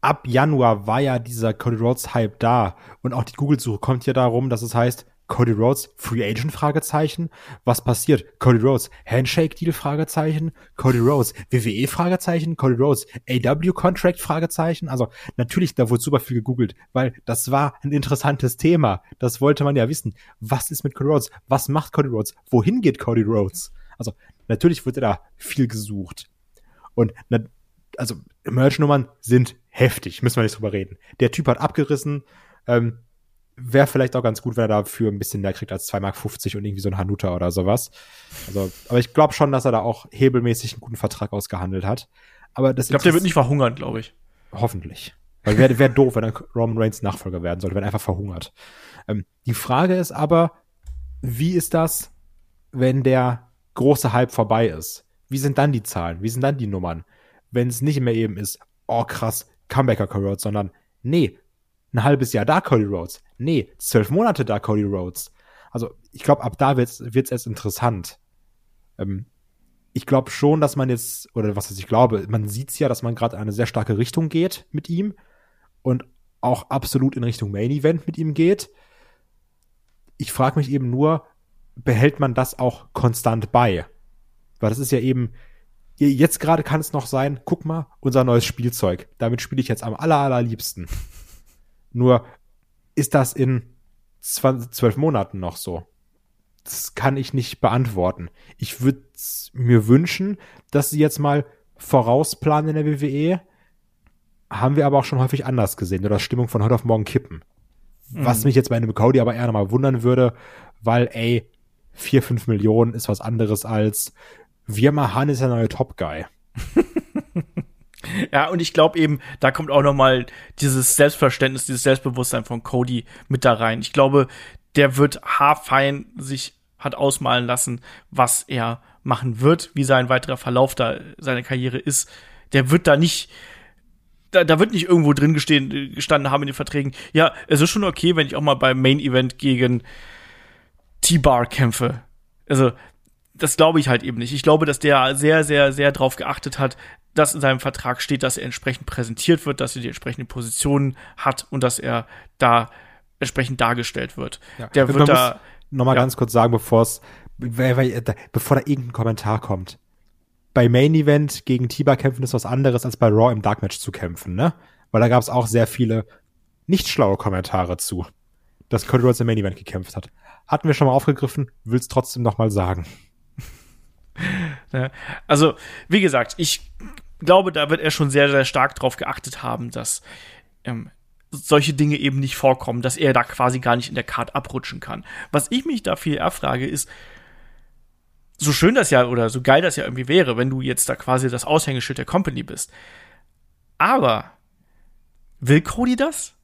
ab Januar war ja dieser Cody Rhodes Hype da und auch die Google-Suche kommt ja darum, dass es heißt, Cody Rhodes, Free Agent, Fragezeichen. Was passiert? Cody Rhodes, Handshake Deal, Fragezeichen. Cody Rhodes, WWE, Fragezeichen. Cody Rhodes, AW Contract, Fragezeichen. Also, natürlich, da wurde super viel gegoogelt, weil das war ein interessantes Thema. Das wollte man ja wissen. Was ist mit Cody Rhodes? Was macht Cody Rhodes? Wohin geht Cody Rhodes? Also, natürlich wurde da viel gesucht. Und, also, Merch-Nummern sind heftig, müssen wir nicht drüber reden. Der Typ hat abgerissen, ähm, wäre vielleicht auch ganz gut, wenn er dafür ein bisschen mehr kriegt als 2,50 Mark und irgendwie so ein Hanuta oder sowas. Also, aber ich glaube schon, dass er da auch hebelmäßig einen guten Vertrag ausgehandelt hat. Aber das ich glaube, der wird nicht verhungern, glaube ich. Hoffentlich. Weil wäre wär doof, wenn er Roman Reigns Nachfolger werden sollte, wenn er einfach verhungert. Ähm, die Frage ist aber, wie ist das, wenn der große Hype vorbei ist? Wie sind dann die Zahlen? Wie sind dann die Nummern? Wenn es nicht mehr eben ist, oh krass, Comebacker Rhodes, sondern nee, ein halbes Jahr da Cody Rhodes. Nee, zwölf Monate da Cody Rhodes. Also ich glaube, ab da wird's wird's erst interessant. Ähm, ich glaube schon, dass man jetzt, oder was heißt ich glaube, man sieht's ja, dass man gerade eine sehr starke Richtung geht mit ihm und auch absolut in Richtung Main Event mit ihm geht. Ich frage mich eben nur, behält man das auch konstant bei? Weil das ist ja eben, Jetzt gerade kann es noch sein, guck mal, unser neues Spielzeug. Damit spiele ich jetzt am aller, allerliebsten. Nur ist das in zwölf Monaten noch so? Das kann ich nicht beantworten. Ich würde mir wünschen, dass sie jetzt mal vorausplanen in der WWE. Haben wir aber auch schon häufig anders gesehen oder Stimmung von heute auf morgen kippen. Mhm. Was mich jetzt bei einem Cody aber eher nochmal wundern würde, weil, ey, vier, fünf Millionen ist was anderes als wir machen ist der neue Top Guy. ja, und ich glaube eben, da kommt auch noch mal dieses Selbstverständnis, dieses Selbstbewusstsein von Cody mit da rein. Ich glaube, der wird haarfein sich hat ausmalen lassen, was er machen wird, wie sein weiterer Verlauf da seine Karriere ist. Der wird da nicht da, da wird nicht irgendwo drin gestehen, gestanden haben in den Verträgen. Ja, es ist schon okay, wenn ich auch mal beim Main Event gegen T-Bar kämpfe. Also, das glaube ich halt eben nicht. Ich glaube, dass der sehr, sehr, sehr drauf geachtet hat, dass in seinem Vertrag steht, dass er entsprechend präsentiert wird, dass er die entsprechenden Positionen hat und dass er da entsprechend dargestellt wird. Ja. Der wird da noch mal ja. ganz kurz sagen, bevor es bevor da irgendein Kommentar kommt. Bei Main Event gegen Tiba kämpfen ist was anderes als bei Raw im Dark Match zu kämpfen, ne? Weil da gab es auch sehr viele nicht schlaue Kommentare zu, dass Cody Rhodes im Main Event gekämpft hat. Hatten wir schon mal aufgegriffen, will's trotzdem noch mal sagen. Ne? Also, wie gesagt, ich glaube, da wird er schon sehr, sehr stark drauf geachtet haben, dass ähm, solche Dinge eben nicht vorkommen, dass er da quasi gar nicht in der Card abrutschen kann. Was ich mich da viel erfrage, ist, so schön das ja oder so geil das ja irgendwie wäre, wenn du jetzt da quasi das Aushängeschild der Company bist. Aber will Cody das?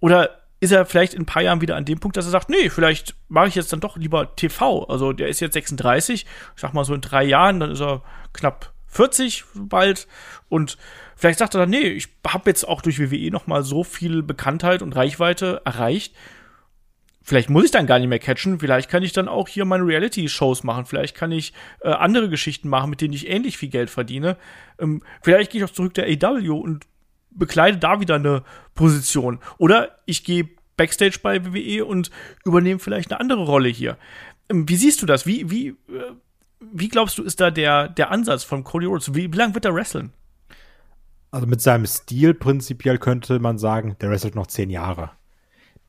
Oder ist er vielleicht in ein paar Jahren wieder an dem Punkt, dass er sagt, nee, vielleicht mache ich jetzt dann doch lieber TV. Also der ist jetzt 36, ich sag mal so in drei Jahren, dann ist er knapp 40 bald und vielleicht sagt er dann, nee, ich habe jetzt auch durch WWE noch mal so viel Bekanntheit und Reichweite erreicht. Vielleicht muss ich dann gar nicht mehr catchen, vielleicht kann ich dann auch hier meine Reality-Shows machen, vielleicht kann ich äh, andere Geschichten machen, mit denen ich ähnlich viel Geld verdiene. Ähm, vielleicht gehe ich auch zurück der AW und bekleide da wieder eine Position. Oder ich gehe Backstage bei WWE und übernehme vielleicht eine andere Rolle hier. Ähm, wie siehst du das? Wie, wie, äh, wie glaubst du, ist da der, der Ansatz von Cody Rhodes? Wie, wie lange wird er wrestlen? Also mit seinem Stil prinzipiell könnte man sagen, der wrestelt noch zehn Jahre.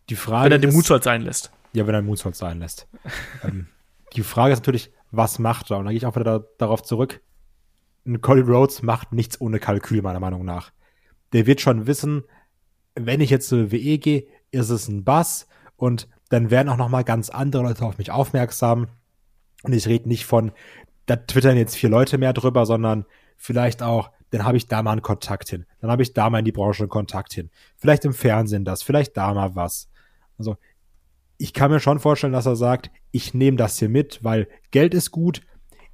Die Frage wenn er den ist, Moonsault sein lässt. Ja, wenn er den Moonsault sein lässt. ähm, die Frage ist natürlich, was macht er? Und da gehe ich auch wieder da, darauf zurück. Ein Cody Rhodes macht nichts ohne Kalkül, meiner Meinung nach. Der wird schon wissen, wenn ich jetzt zur WE gehe, ist es ein Bass und dann werden auch noch mal ganz andere Leute auf mich aufmerksam. Und ich rede nicht von, da twittern jetzt vier Leute mehr drüber, sondern vielleicht auch, dann habe ich da mal einen Kontakt hin. Dann habe ich da mal in die Branche einen Kontakt hin. Vielleicht im Fernsehen das, vielleicht da mal was. Also ich kann mir schon vorstellen, dass er sagt, ich nehme das hier mit, weil Geld ist gut.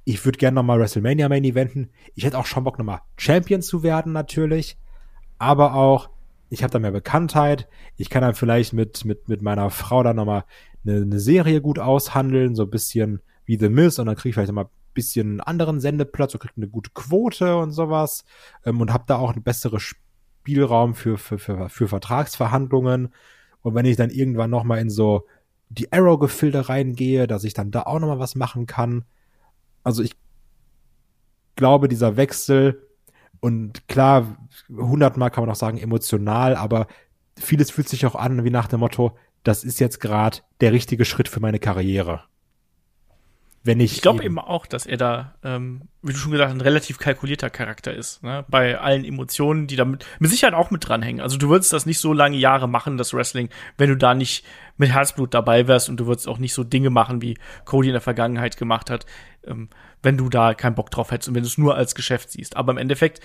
Ich würde gerne nochmal WrestleMania Main Eventen. Ich hätte auch schon Bock, nochmal Champion zu werden, natürlich. Aber auch, ich habe da mehr Bekanntheit. Ich kann dann vielleicht mit, mit, mit meiner Frau dann nochmal eine, eine Serie gut aushandeln, so ein bisschen wie The Miz und dann kriege ich vielleicht nochmal ein bisschen einen anderen Sendeplatz und kriege eine gute Quote und sowas ähm, und habe da auch einen besseren Spielraum für, für, für, für Vertragsverhandlungen. Und wenn ich dann irgendwann nochmal in so die Arrow-Gefilde reingehe, dass ich dann da auch nochmal was machen kann. Also ich glaube, dieser Wechsel und klar, hundertmal kann man auch sagen emotional, aber vieles fühlt sich auch an wie nach dem Motto, das ist jetzt gerade der richtige Schritt für meine Karriere. Wenn ich, ich glaube eben auch, dass er da, ähm, wie du schon gesagt hast, ein relativ kalkulierter Charakter ist. Ne? Bei allen Emotionen, die da mit, Sicherheit auch mit dranhängen. Also du würdest das nicht so lange Jahre machen, das Wrestling, wenn du da nicht mit Herzblut dabei wärst und du würdest auch nicht so Dinge machen, wie Cody in der Vergangenheit gemacht hat, ähm, wenn du da keinen Bock drauf hättest und wenn du es nur als Geschäft siehst. Aber im Endeffekt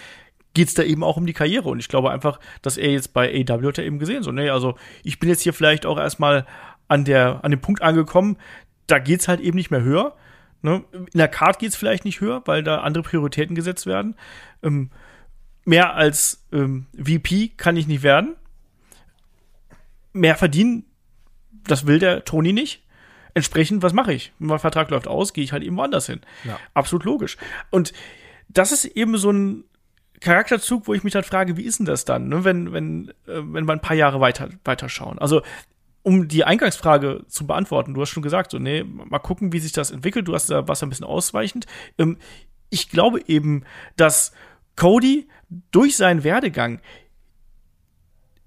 geht's da eben auch um die Karriere. Und ich glaube einfach, dass er jetzt bei AW hat er eben gesehen, so, nee, also ich bin jetzt hier vielleicht auch erstmal an der, an dem Punkt angekommen, da geht's halt eben nicht mehr höher Ne? In der Card geht es vielleicht nicht höher, weil da andere Prioritäten gesetzt werden. Ähm, mehr als ähm, VP kann ich nicht werden. Mehr verdienen, das will der Tony nicht. Entsprechend, was mache ich? Wenn mein Vertrag läuft aus, gehe ich halt eben woanders hin. Ja. Absolut logisch. Und das ist eben so ein Charakterzug, wo ich mich halt frage, wie ist denn das dann, ne? wenn, wenn, äh, wenn wir ein paar Jahre weiter, weiter schauen? Also um die Eingangsfrage zu beantworten, du hast schon gesagt, so, nee, mal gucken, wie sich das entwickelt. Du hast da was ein bisschen ausweichend. Ähm, ich glaube eben, dass Cody durch seinen Werdegang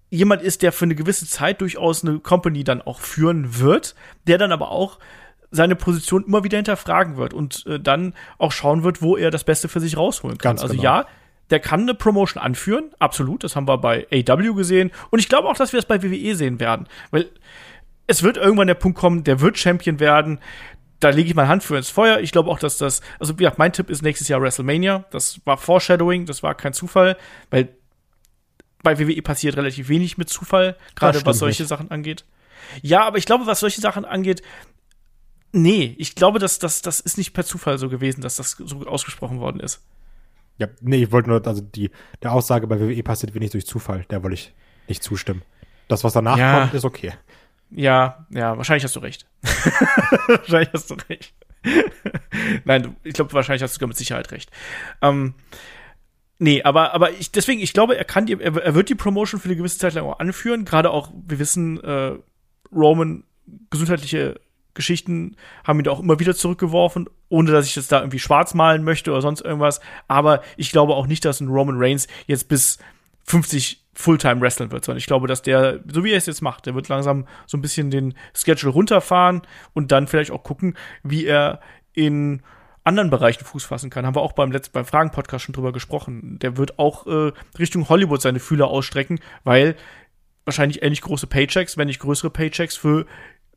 jemand ist, der für eine gewisse Zeit durchaus eine Company dann auch führen wird, der dann aber auch seine Position immer wieder hinterfragen wird und äh, dann auch schauen wird, wo er das Beste für sich rausholen kann. Ganz also genau. ja, der kann eine Promotion anführen, absolut. Das haben wir bei AW gesehen. Und ich glaube auch, dass wir das bei WWE sehen werden. Weil es wird irgendwann der Punkt kommen, der wird Champion werden. Da lege ich meine Hand für ins Feuer. Ich glaube auch, dass das, also ja, mein Tipp ist nächstes Jahr WrestleMania. Das war Foreshadowing, das war kein Zufall, weil bei WWE passiert relativ wenig mit Zufall, gerade was solche nicht. Sachen angeht. Ja, aber ich glaube, was solche Sachen angeht, nee, ich glaube, dass das, das ist nicht per Zufall so gewesen, dass das so ausgesprochen worden ist. Ja, nee, ich wollte nur, also die, der Aussage bei WWE passiert wenig durch Zufall, der wollte ich nicht zustimmen. Das, was danach ja. kommt, ist okay. Ja, ja, wahrscheinlich hast du recht. wahrscheinlich hast du recht. Nein, ich glaube, wahrscheinlich hast du sogar mit Sicherheit recht. Ähm, nee, aber, aber ich, deswegen, ich glaube, er kann die, er, er wird die Promotion für eine gewisse Zeit lang auch anführen. Gerade auch, wir wissen, äh, Roman gesundheitliche Geschichten haben ihn auch immer wieder zurückgeworfen, ohne dass ich das da irgendwie schwarz malen möchte oder sonst irgendwas. Aber ich glaube auch nicht, dass ein Roman Reigns jetzt bis 50 Fulltime wrestlen wird, sondern ich glaube, dass der, so wie er es jetzt macht, der wird langsam so ein bisschen den Schedule runterfahren und dann vielleicht auch gucken, wie er in anderen Bereichen Fuß fassen kann. Haben wir auch beim letzten, beim Fragen-Podcast schon drüber gesprochen. Der wird auch äh, Richtung Hollywood seine Fühler ausstrecken, weil wahrscheinlich ähnlich große Paychecks, wenn nicht größere Paychecks für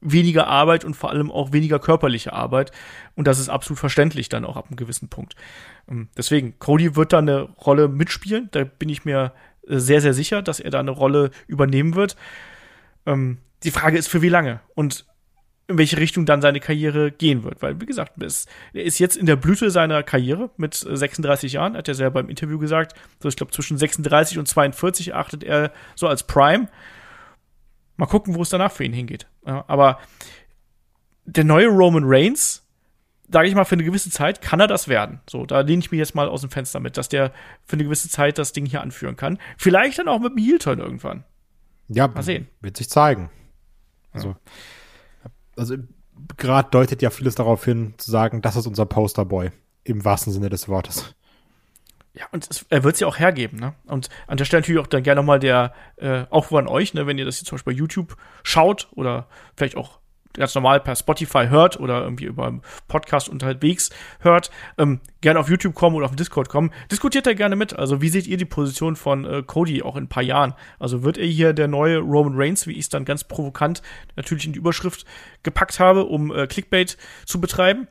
weniger Arbeit und vor allem auch weniger körperliche Arbeit. Und das ist absolut verständlich dann auch ab einem gewissen Punkt. Ähm, deswegen, Cody wird da eine Rolle mitspielen. Da bin ich mir äh, sehr, sehr sicher, dass er da eine Rolle übernehmen wird. Ähm, die Frage ist, für wie lange und in welche Richtung dann seine Karriere gehen wird. Weil, wie gesagt, er ist jetzt in der Blüte seiner Karriere mit 36 Jahren, hat er selber im Interview gesagt. So, ich glaube, zwischen 36 und 42 achtet er so als Prime. Mal gucken, wo es danach für ihn hingeht. Ja, aber der neue Roman Reigns, sage ich mal, für eine gewisse Zeit kann er das werden. So, da lehne ich mich jetzt mal aus dem Fenster mit, dass der für eine gewisse Zeit das Ding hier anführen kann. Vielleicht dann auch mit dem Heel-Turn irgendwann. Ja, mal sehen. Wird sich zeigen. Also, also gerade deutet ja vieles darauf hin, zu sagen, das ist unser Posterboy. Im wahrsten Sinne des Wortes. Ja, und es, er wird ja auch hergeben, ne? Und an der Stelle natürlich auch dann gerne nochmal der äh, Aufruf an euch, ne, wenn ihr das jetzt zum Beispiel bei YouTube schaut oder vielleicht auch ganz normal per Spotify hört oder irgendwie über Podcast unterwegs hört, ähm, gerne auf YouTube kommen oder auf den Discord kommen. Diskutiert da gerne mit. Also wie seht ihr die Position von äh, Cody auch in ein paar Jahren? Also wird er hier der neue Roman Reigns, wie ich es dann ganz provokant natürlich in die Überschrift gepackt habe, um äh, Clickbait zu betreiben?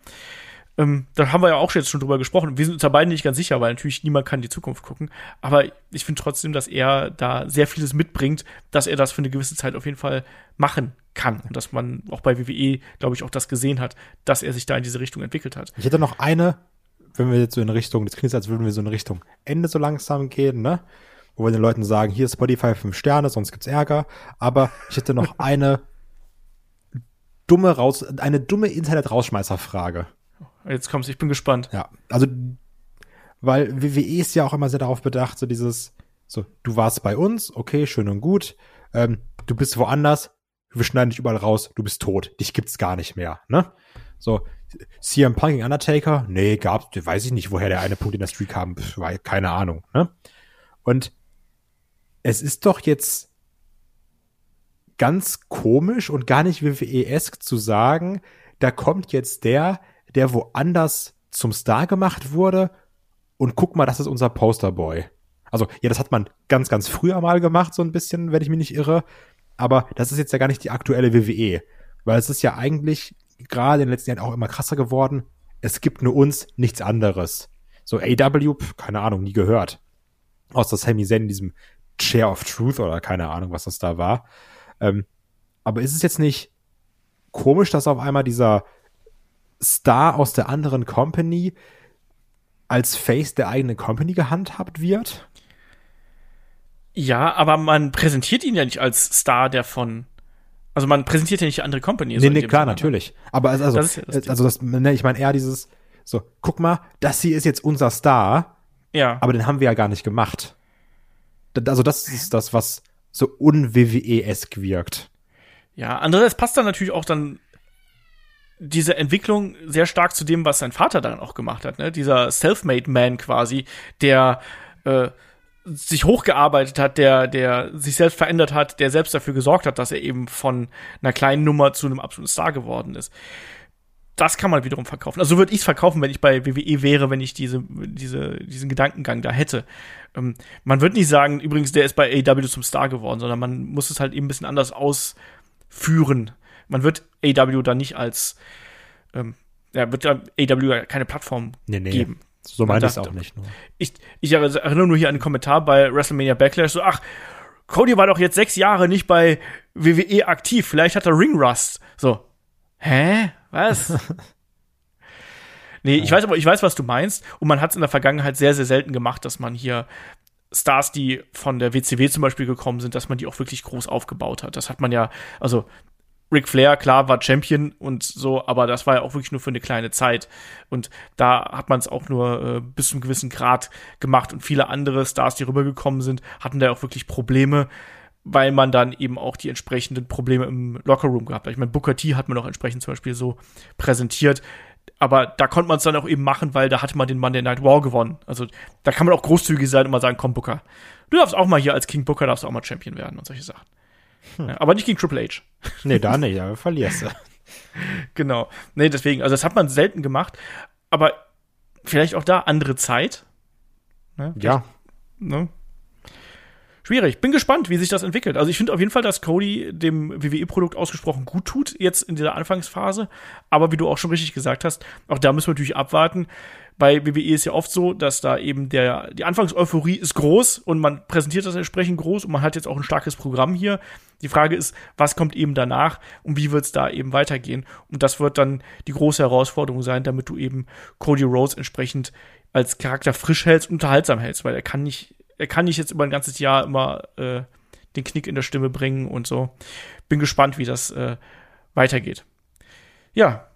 Ähm, da haben wir ja auch jetzt schon drüber gesprochen. Wir sind uns da beide nicht ganz sicher, weil natürlich niemand kann in die Zukunft gucken. Aber ich finde trotzdem, dass er da sehr vieles mitbringt, dass er das für eine gewisse Zeit auf jeden Fall machen kann. Und dass man auch bei WWE, glaube ich, auch das gesehen hat, dass er sich da in diese Richtung entwickelt hat. Ich hätte noch eine, wenn wir jetzt so in Richtung, das klingt, als würden wir so in Richtung Ende so langsam gehen, ne? Wo wir den Leuten sagen, hier ist Spotify fünf Sterne, sonst gibt's Ärger. Aber ich hätte noch eine dumme raus, eine dumme Internet-Rausschmeißer-Frage. Jetzt kommst, ich bin gespannt. Ja, also, weil WWE ist ja auch immer sehr darauf bedacht, so dieses, so, du warst bei uns, okay, schön und gut, ähm, du bist woanders, wir schneiden dich überall raus, du bist tot, dich gibt's gar nicht mehr, ne? So, CM Punk gegen Undertaker, nee, gab's, weiß ich nicht, woher der eine Punkt in der Streak kam, war keine Ahnung, ne? Und es ist doch jetzt ganz komisch und gar nicht WWE-esk zu sagen, da kommt jetzt der, der woanders zum Star gemacht wurde und guck mal, das ist unser Posterboy. Also, ja, das hat man ganz, ganz früher mal gemacht, so ein bisschen, wenn ich mich nicht irre. Aber das ist jetzt ja gar nicht die aktuelle WWE. Weil es ist ja eigentlich gerade in den letzten Jahren auch immer krasser geworden. Es gibt nur uns, nichts anderes. So AW, keine Ahnung, nie gehört. Außer Sami Zayn in diesem Chair of Truth oder keine Ahnung, was das da war. Ähm, aber ist es jetzt nicht komisch, dass auf einmal dieser Star aus der anderen Company als Face der eigenen Company gehandhabt wird? Ja, aber man präsentiert ihn ja nicht als Star der von. Also man präsentiert ja nicht andere Company. Nee, nee, klar, Sinne. natürlich. Aber also, das ja das also das, ne, ich meine eher dieses, so, guck mal, das hier ist jetzt unser Star. Ja. Aber den haben wir ja gar nicht gemacht. Also das ist das, was so un-WWE-esk wirkt. Ja, andererseits passt dann natürlich auch dann diese Entwicklung sehr stark zu dem, was sein Vater dann auch gemacht hat. Ne? Dieser Self-Made Man quasi, der äh, sich hochgearbeitet hat, der, der sich selbst verändert hat, der selbst dafür gesorgt hat, dass er eben von einer kleinen Nummer zu einem absoluten Star geworden ist. Das kann man wiederum verkaufen. Also würde ich es verkaufen, wenn ich bei WWE wäre, wenn ich diese, diese, diesen Gedankengang da hätte. Ähm, man wird nicht sagen, übrigens, der ist bei AEW zum Star geworden, sondern man muss es halt eben ein bisschen anders ausführen man wird AW da nicht als, ähm, ja, wird AW keine Plattform nee, nee. geben. So meine ich es auch nicht. Nur. Ich, ich erinnere nur hier an den Kommentar bei WrestleMania Backlash, so, ach, Cody war doch jetzt sechs Jahre nicht bei WWE aktiv, vielleicht hat er Ring Rust. So, hä? Was? nee, ich weiß aber, ich weiß, was du meinst. Und man hat es in der Vergangenheit sehr, sehr selten gemacht, dass man hier Stars, die von der WCW zum Beispiel gekommen sind, dass man die auch wirklich groß aufgebaut hat. Das hat man ja, also Ric Flair, klar, war Champion und so, aber das war ja auch wirklich nur für eine kleine Zeit. Und da hat man es auch nur äh, bis zu einem gewissen Grad gemacht. Und viele andere Stars, die rübergekommen sind, hatten da auch wirklich Probleme, weil man dann eben auch die entsprechenden Probleme im Lockerroom gehabt hat. Ich meine, Booker T hat man auch entsprechend zum Beispiel so präsentiert. Aber da konnte man es dann auch eben machen, weil da hatte man den Monday Night War gewonnen. Also da kann man auch großzügig sein und mal sagen, komm Booker, du darfst auch mal hier als King Booker darfst auch mal Champion werden und solche Sachen. Hm. Aber nicht gegen Triple H. Nee, da nicht, aber verlierst du. genau. Nee, deswegen, also das hat man selten gemacht, aber vielleicht auch da andere Zeit. Ne? Ja. Ne? Schwierig. Bin gespannt, wie sich das entwickelt. Also ich finde auf jeden Fall, dass Cody dem WWE-Produkt ausgesprochen gut tut, jetzt in dieser Anfangsphase. Aber wie du auch schon richtig gesagt hast, auch da müssen wir natürlich abwarten. Bei WWE ist ja oft so, dass da eben der, die Anfangseuphorie ist groß und man präsentiert das entsprechend groß und man hat jetzt auch ein starkes Programm hier. Die Frage ist, was kommt eben danach und wie wird es da eben weitergehen? Und das wird dann die große Herausforderung sein, damit du eben Cody Rhodes entsprechend als Charakter frisch hältst unterhaltsam hältst, weil er kann nicht er kann nicht jetzt über ein ganzes Jahr immer äh, den Knick in der Stimme bringen und so. Bin gespannt, wie das äh, weitergeht. Ja,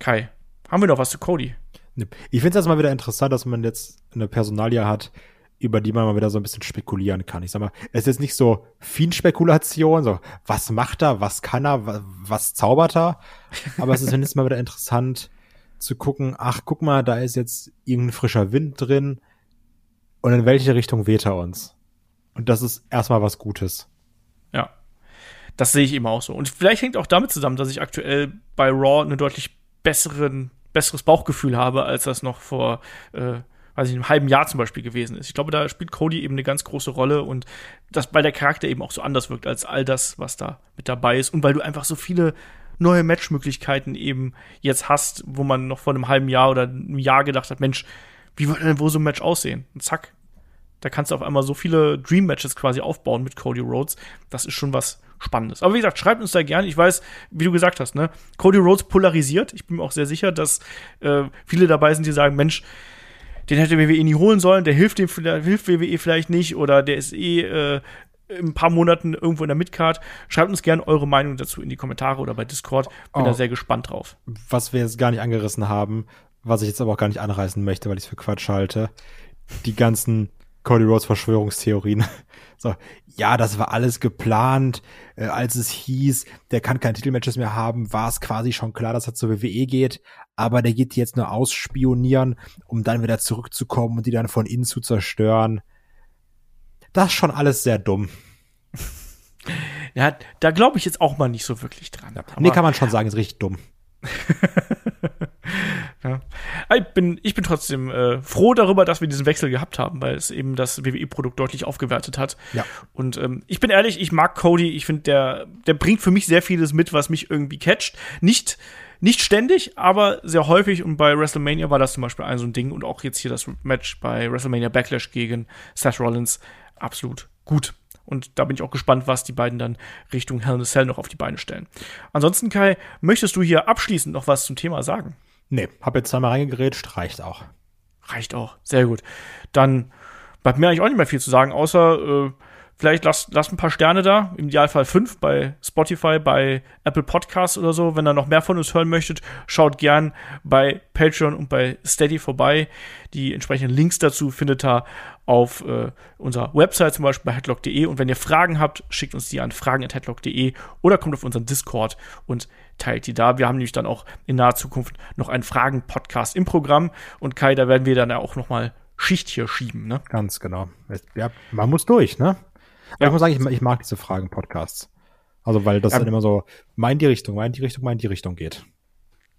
Kai, haben wir noch was zu Cody? Ich finde es mal wieder interessant, dass man jetzt eine Personalie hat, über die man mal wieder so ein bisschen spekulieren kann. Ich sag mal, es ist nicht so viel Spekulation, so was macht er, was kann er, was, was zaubert er, aber es ist jetzt mal wieder interessant zu gucken, ach, guck mal, da ist jetzt irgendein frischer Wind drin, und in welche Richtung weht er uns. Und das ist erstmal was Gutes. Ja. Das sehe ich eben auch so. Und vielleicht hängt auch damit zusammen, dass ich aktuell bei Raw eine deutlich besseren, besseres Bauchgefühl habe, als das noch vor, äh, weiß ich, einem halben Jahr zum Beispiel gewesen ist. Ich glaube, da spielt Cody eben eine ganz große Rolle und das, weil der Charakter eben auch so anders wirkt als all das, was da mit dabei ist und weil du einfach so viele neue Matchmöglichkeiten eben jetzt hast, wo man noch vor einem halben Jahr oder einem Jahr gedacht hat, Mensch, wie würde denn wohl so ein Match aussehen? Und zack, da kannst du auf einmal so viele Dream Matches quasi aufbauen mit Cody Rhodes. Das ist schon was Spannendes. Aber wie gesagt, schreibt uns da gerne. Ich weiß, wie du gesagt hast, ne? Cody Rhodes polarisiert. Ich bin mir auch sehr sicher, dass äh, viele dabei sind, die sagen, Mensch, den hätte WWE nie holen sollen, der hilft dem hilft WWE vielleicht nicht oder der ist eh äh, in ein paar Monaten irgendwo in der Midcard. Schreibt uns gerne eure Meinung dazu in die Kommentare oder bei Discord. Bin oh. da sehr gespannt drauf. Was wir jetzt gar nicht angerissen haben, was ich jetzt aber auch gar nicht anreißen möchte, weil ich es für Quatsch halte, die ganzen Cody Rhodes Verschwörungstheorien. So, ja, das war alles geplant. Äh, als es hieß, der kann keine Titelmatches mehr haben, war es quasi schon klar, dass er zur WWE geht. Aber der geht jetzt nur ausspionieren, um dann wieder zurückzukommen und die dann von innen zu zerstören. Das ist schon alles sehr dumm. Ja, da glaube ich jetzt auch mal nicht so wirklich dran. Ja, nee, kann man schon sagen, ist richtig dumm. ja. Ich bin, ich bin trotzdem äh, froh darüber, dass wir diesen Wechsel gehabt haben, weil es eben das WWE-Produkt deutlich aufgewertet hat. Ja. Und ähm, ich bin ehrlich, ich mag Cody. Ich finde, der, der bringt für mich sehr vieles mit, was mich irgendwie catcht. Nicht, nicht ständig, aber sehr häufig. Und bei WrestleMania war das zum Beispiel ein so ein Ding. Und auch jetzt hier das Match bei WrestleMania Backlash gegen Seth Rollins absolut gut. Und da bin ich auch gespannt, was die beiden dann Richtung Hell in a Cell noch auf die Beine stellen. Ansonsten, Kai, möchtest du hier abschließend noch was zum Thema sagen? Nee, hab jetzt zweimal reingegerätscht, reicht auch. Reicht auch, sehr gut. Dann bleibt mir eigentlich auch nicht mehr viel zu sagen, außer äh, Vielleicht lasst, lasst ein paar Sterne da, im Idealfall fünf bei Spotify, bei Apple Podcasts oder so. Wenn ihr noch mehr von uns hören möchtet, schaut gern bei Patreon und bei Steady vorbei. Die entsprechenden Links dazu findet ihr auf äh, unserer Website, zum Beispiel bei headlock.de. Und wenn ihr Fragen habt, schickt uns die an fragen.headlock.de oder kommt auf unseren Discord und teilt die da. Wir haben nämlich dann auch in naher Zukunft noch einen Fragen-Podcast im Programm. Und Kai, da werden wir dann auch noch mal Schicht hier schieben, ne? Ganz genau. Ja, man muss durch, ne? Ja. Ich muss sagen, ich, ich mag diese Fragen-Podcasts. Also, weil das ja. dann immer so, mein die Richtung, mein die Richtung, mein die Richtung geht.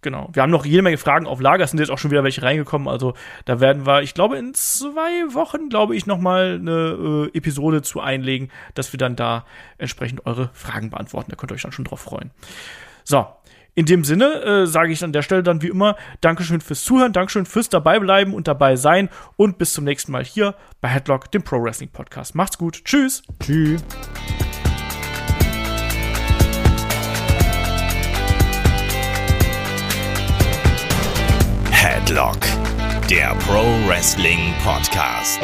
Genau. Wir haben noch jede Menge Fragen auf Lager. Es sind jetzt auch schon wieder welche reingekommen. Also da werden wir, ich glaube, in zwei Wochen, glaube ich, noch mal eine äh, Episode zu einlegen, dass wir dann da entsprechend eure Fragen beantworten. Da könnt ihr euch dann schon drauf freuen. So, in dem Sinne äh, sage ich an der Stelle dann wie immer Dankeschön fürs Zuhören, Dankeschön fürs Dabeibleiben und dabei sein und bis zum nächsten Mal hier bei Headlock, dem Pro Wrestling Podcast. Macht's gut. Tschüss. Tschüss. Headlock, der Pro Wrestling Podcast.